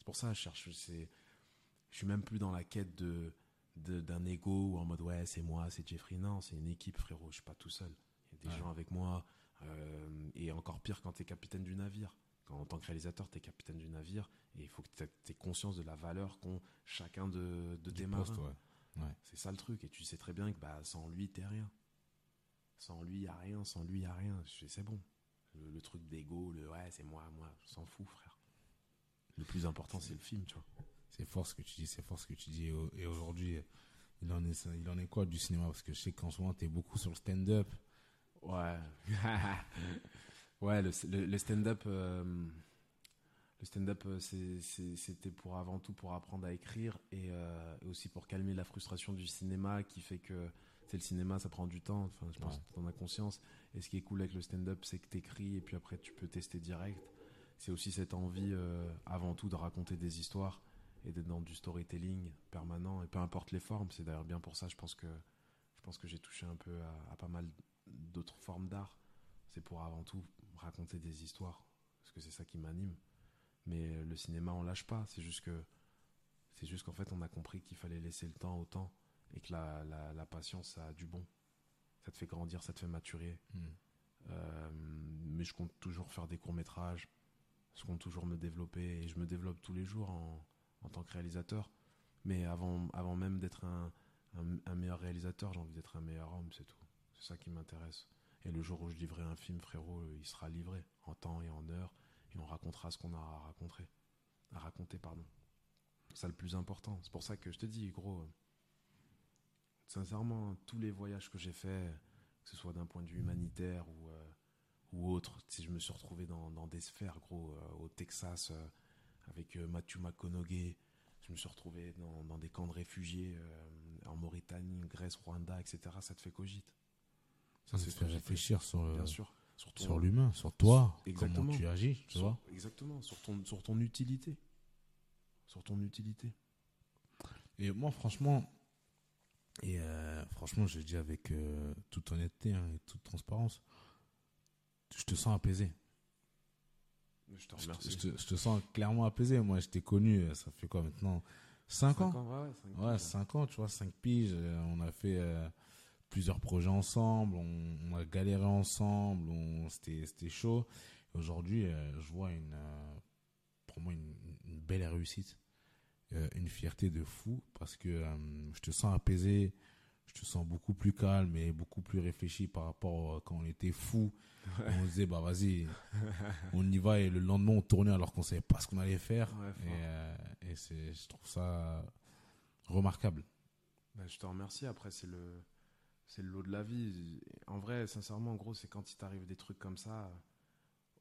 C'est pour ça que je cherche. c'est- Je suis même plus dans la quête de d'un ego ou en mode ouais c'est moi c'est Jeffrey non c'est une équipe frérot je suis pas tout seul il y a des Ouais. gens avec moi euh, et encore pire quand tu es capitaine du navire quand en tant que réalisateur tu es capitaine du navire et il faut que tu aies conscience de la valeur qu'ont chacun de, de tes marins ouais. Ouais. C'est ça le truc. Et tu sais très bien que bah, sans lui, t'es rien. Sans lui, y a rien. Sans lui, y a rien. C'est bon. Le, le truc d'ego, le ouais, c'est moi, moi, je s'en fous, frère. Le plus important, c'est le film, tu vois. C'est fort ce que tu dis, c'est fort ce que tu dis. Et au- Et aujourd'hui, il en est, il en est quoi du cinéma? Parce que je sais qu'en ce moment, t'es beaucoup sur le stand-up. Ouais. ouais, le, le- stand-up. euh, le stand-up, euh, c'était pour avant tout pour apprendre à écrire et, euh, et aussi pour calmer la frustration du cinéma qui fait que c'est le cinéma, ça prend du temps. Enfin, je pense Ouais. que tu en as conscience. Et ce qui est cool avec le stand-up, c'est que t'écris et puis après tu peux tester direct. C'est aussi cette envie euh, avant tout de raconter des histoires et d'être dans du storytelling permanent et peu importe les formes. C'est d'ailleurs bien pour ça, je pense que je pense que j'ai touché un peu à, à pas mal d'autres formes d'art. C'est pour avant tout raconter des histoires parce que c'est ça qui m'anime. Mais euh, le cinéma, on lâche pas. C'est juste que c'est juste qu'en fait, on a compris qu'il fallait laisser le temps au temps et que la, la, la patience, ça a du bon. Ça te fait grandir, ça te fait maturer. Hmm. Euh, mais je compte toujours faire des courts-métrages. Je compte toujours me développer et je me développe tous les jours en, en tant que réalisateur. Mais avant, avant même d'être un, un, meilleur réalisateur, j'ai envie d'être un meilleur homme, c'est tout. C'est ça qui m'intéresse. Et le jour où je livrerai un film, frérot, euh, il sera livré en temps et en heure et on racontera ce qu'on a à raconter. Raconter, pardon. C'est ça le plus important. C'est pour ça que je te dis, gros, euh, sincèrement, tous les voyages que j'ai faits, que ce soit d'un point de vue humanitaire ou, euh, ou autre, si je me suis retrouvé dans, dans des sphères, gros, euh, au Texas, euh, avec euh, Matthew McConaughey, je me suis retrouvé dans, dans des camps de réfugiés en Mauritanie, Grèce, Rwanda, etc. Ça te fait cogite. Ça, ce fait réfléchir sur, le- Bien sûr. Sur, ton- sur l'humain, sur toi, Exactement. comment tu agis, tu sur- vois. Exactement, sur ton, sur ton utilité. Sur ton utilité. Et moi, franchement, et euh, franchement, je le dis avec euh, toute honnêteté hein, et toute transparence, je te sens apaisé. Je te Je te, remercie. je te- je te sens clairement apaisé. Moi, je t'ai connu, euh, ça fait quoi maintenant 5 Cinq ans? ouais, ouais, cinq Ouais, piges. 5 ans, tu vois, 5 piges. euh, On a fait euh, plusieurs projets ensemble, on, on a galéré ensemble, on, c'était, chaud. Aujourd'hui, euh, je vois une, euh, pour moi une, une belle réussite, une fierté de fou, parce que je te sens apaisé, je te sens beaucoup plus calme et beaucoup plus réfléchi par rapport à quand on était fou. On se disait, bah vas-y, on y va, et le lendemain on tournait alors qu'on savait pas ce qu'on allait faire. Ouais, et euh, et c'est, je trouve ça remarquable. Bah, je te remercie. Après, c'est le, c'est le lot de la vie. En vrai, sincèrement, en gros, c'est quand il t'arrive des trucs comme ça.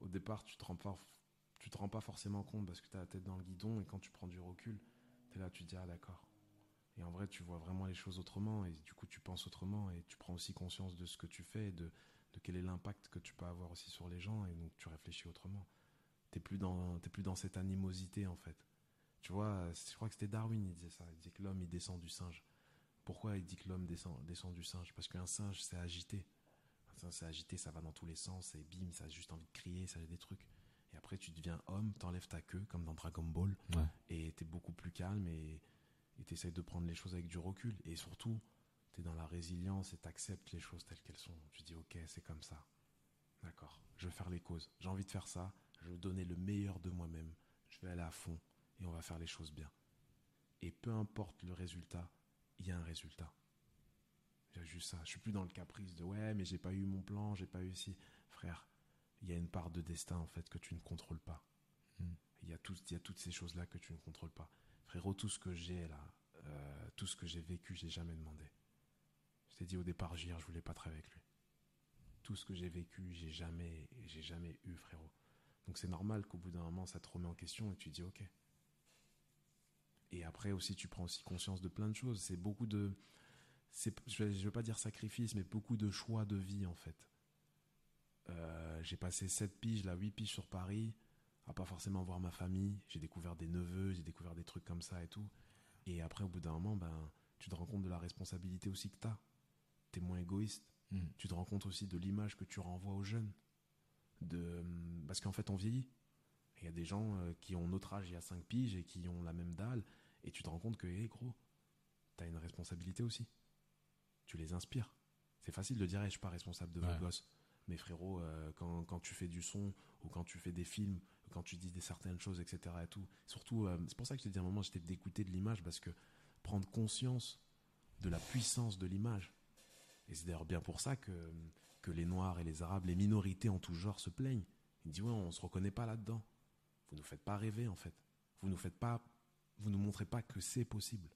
Au départ, tu te rends pas, tu te rends pas forcément compte parce que tu as la tête dans le guidon et quand tu prends du recul, tu es là, tu te dis ah d'accord. Et en vrai, tu vois vraiment les choses autrement et du coup, tu penses autrement et tu prends aussi conscience de ce que tu fais et de, de quel est l'impact que tu peux avoir aussi sur les gens et donc tu réfléchis autrement. T'es plus dans, t'es plus dans cette animosité en fait. Tu vois, je crois que c'était Darwin, il disait ça. Il disait que l'homme, il descend du singe. Pourquoi il dit que l'homme descend, descend du singe? Parce qu'un singe, c'est agité. Un singe, c'est agité, ça va dans tous les sens, et bim, ça a juste envie de crier, ça a des trucs. Et après, tu deviens homme, t'enlèves ta queue, comme dans Dragon Ball, Ouais. et t'es beaucoup plus calme, et et t'essayes de prendre les choses avec du recul. Et surtout, t'es dans la résilience et t'acceptes les choses telles qu'elles sont. Tu dis, ok, c'est comme ça. D'accord, je vais faire les causes. J'ai envie de faire ça, je vais donner le meilleur de moi-même. Je vais aller à fond, et on va faire les choses bien. Et peu importe le résultat, il y a un résultat. J'ai juste ça. Je suis plus dans le caprice de ouais, mais j'ai pas eu mon plan, j'ai pas eu si. Frère, il y a une part de destin en fait que tu ne contrôles pas. Hmm. Il y a toutes ces choses là que tu ne contrôles pas. Frérot, tout ce que j'ai là, euh, tout ce que j'ai vécu, j'ai jamais demandé. Je t'ai dit au départ, Gire, je voulais pas travailler avec lui. Tout ce que j'ai vécu, j'ai jamais, j'ai jamais eu, frérot. Donc c'est normal qu'au bout d'un moment, ça te remet en question et tu dis ok. Et après aussi, tu prends aussi conscience de plein de choses. C'est beaucoup de, c'est, je je veux pas dire sacrifice, mais beaucoup de choix de vie en fait. Euh, j'ai passé 7 piges, là 8 piges sur Paris, à pas forcément voir ma famille. J'ai découvert des neveux, j'ai découvert des trucs comme ça et tout. Et après, au bout d'un moment, ben, tu te rends compte de la responsabilité aussi que t'as. T'es moins égoïste. Mm. Tu te rends compte aussi de l'image que tu renvoies aux jeunes. De, parce qu'en fait, on vieillit. Il y a des gens euh, qui ont notre âge il y a 5 piges et qui ont la même dalle. Et tu te rends compte que, hé gros, t'as une responsabilité aussi. Tu les inspires. C'est facile de dire, hey, je suis pas responsable de vos Ouais. gosses. Mais frérot, euh, quand, quand tu fais du son ou quand tu fais des films, quand tu dis des certaines choses, etc. Et tout. Surtout, euh, c'est pour ça que je t'ai dit à un moment, j'étais dégoûté de l'image parce que prendre conscience de la puissance de l'image. Et c'est d'ailleurs bien pour ça que, que les Noirs et les Arabes, les minorités en tout genre se plaignent. Ils disent ouais, on se reconnaît pas là-dedans. Vous nous faites pas rêver en fait. Vous nous nous montrez pas que c'est possible.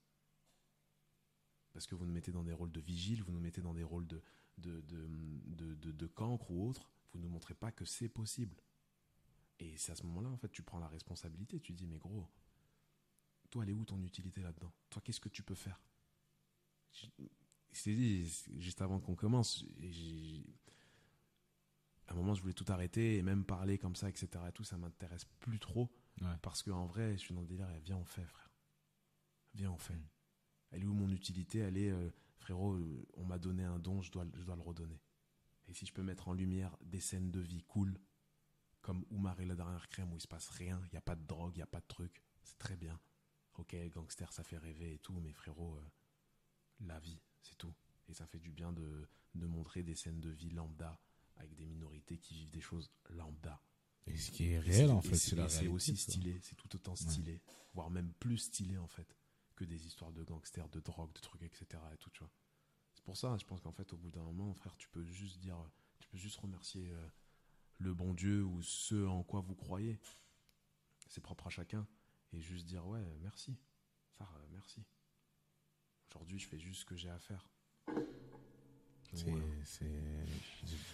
Parce que vous nous mettez dans des rôles de vigile, vous nous mettez dans des rôles de, de, de, de, cancre ou autre. Vous nous montrez pas que c'est possible. Et c'est à ce moment-là, en fait, tu prends la responsabilité. Tu dis, mais gros, toi, elle est où ton utilité là-dedans? Toi, qu'est-ce que tu peux faire? C'est dit, juste avant qu'on commence, à un moment, je voulais tout arrêter et même parler comme ça, etc. Et tout, ça m'intéresse plus trop. Ouais. Parce qu'en vrai, je suis dans le délire, et viens, on fait, frère. Viens, on fait. Mm. Elle est où mon utilité? Elle est, euh, frérot, euh, on m'a donné un don, je dois, je dois le redonner. Et si je peux mettre en lumière des scènes de vie cool, comme Oumar et la dernière crème où il se passe rien, il n'y a pas de drogue, il n'y a pas de truc, c'est très bien. Ok, gangster, ça fait rêver et tout, mais frérot, euh, la vie, c'est tout. Et ça fait du bien de, de montrer des scènes de vie lambda avec des minorités qui vivent des choses lambda. Et ce qui est réel, en fait, c'est la c'est aussi stylé, c'est tout autant stylé, voire même plus stylé en fait que des histoires de gangsters, de drogue, de trucs, etc. Et tout, tu vois. C'est pour ça, je pense qu'en fait, au bout d'un moment, frère, tu peux juste dire, tu peux juste remercier euh, le bon Dieu ou ce en quoi vous croyez. C'est propre à chacun. Et juste dire, ouais, merci. Ça, merci. Aujourd'hui, je fais juste ce que j'ai à faire. C'est,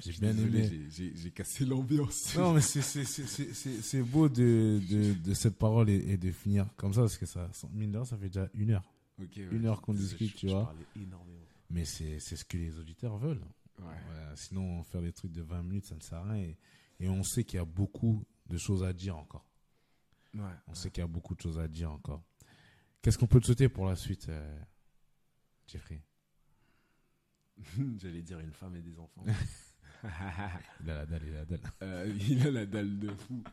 j'ai- bien aimé. j'ai- cassé l'ambiance. Non, mais c'est, beau de, de, de cette parole et, et de finir comme ça, parce que ça, mine de rien, ça fait déjà une heure. Ouais. Une heure qu'on discute, je- tu je vois. énormément. Mais c'est ce que les auditeurs veulent. Sinon, faire des trucs de 20 minutes, ça ne sert à rien. Et, et on sait qu'il y a beaucoup de choses à dire encore. Ouais. On sait qu'il y a beaucoup de choses à dire encore. Qu'est-ce qu'on peut te souhaiter pour la suite, euh, Jeffrey? J'allais dire une femme et des enfants. Il a la dalle, il a la dalle. Euh, il a la dalle de fou.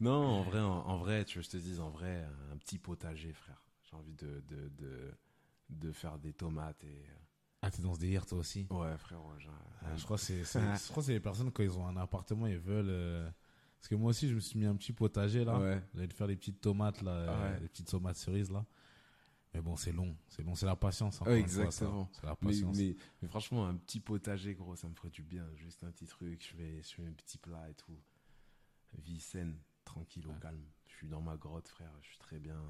Non, en vrai, en, en vrai, tu veux que je te dise, en vrai, un petit potager, frère. J'ai envie de, de, de, de faire des tomates et. Ah, t'es dans ce délire, toi aussi Ouais, j'ai- Ah, Je crois que c'est, c'est, je crois que c'est les personnes, quand ils ont un appartement, ils veulent. euh, Parce que moi aussi, je me suis mis un petit potager là. Ouais. J'allais faire des petites tomates là, euh, Ouais. des petites tomates cerises là. Mais bon, c'est long, c'est long, c'est la patience. encore Ouais, exactement. C'est la patience. mais, mais franchement, un petit potager, gros, ça me ferait du bien. Juste un petit truc, je fais, je fais mes petits plats et tout. Vie saine, tranquille, au calme. Je suis dans ma grotte, frère, je suis très bien.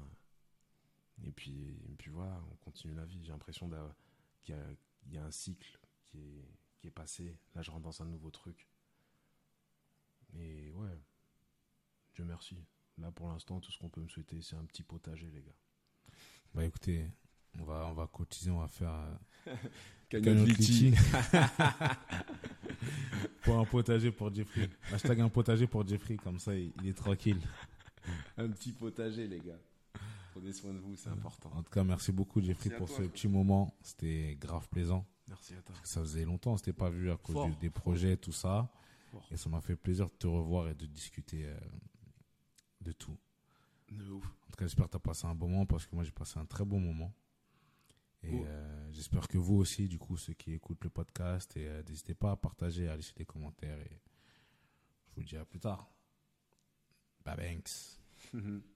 Et puis, et puis voilà, on continue la vie. J'ai l'impression d'a- qu'il y, a- il y a un cycle qui est, qui est passé. Là, je rentre dans un nouveau truc. Et ouais, Dieu merci. Là, pour l'instant, tout ce qu'on peut me souhaiter, c'est un petit potager, les gars. Bah écoutez, on va, on va cotiser, on va faire. euh, Cagnotte pour un potager pour Jeffrey. Hashtag un potager pour Jeffrey, comme ça il, il est tranquille. Un petit potager, les gars. Prenez soin de vous, c'est important. En tout cas, merci beaucoup Jeffrey Merci pour ce petit moment. C'était grave plaisant. Merci à toi. Ça faisait longtemps, on s'était pas vu à cause Fort. des projets, tout ça. Fort. Et ça m'a fait plaisir de te revoir et de discuter euh, de tout. De ouf. En tout cas, j'espère que tu as passé un bon moment parce que moi j'ai passé un très bon moment. Et euh, j'espère que vous aussi, du coup, ceux qui écoutent le podcast, et euh, n'hésitez pas à partager, à laisser des commentaires. Et je vous dis à plus tard. Bye, Banks.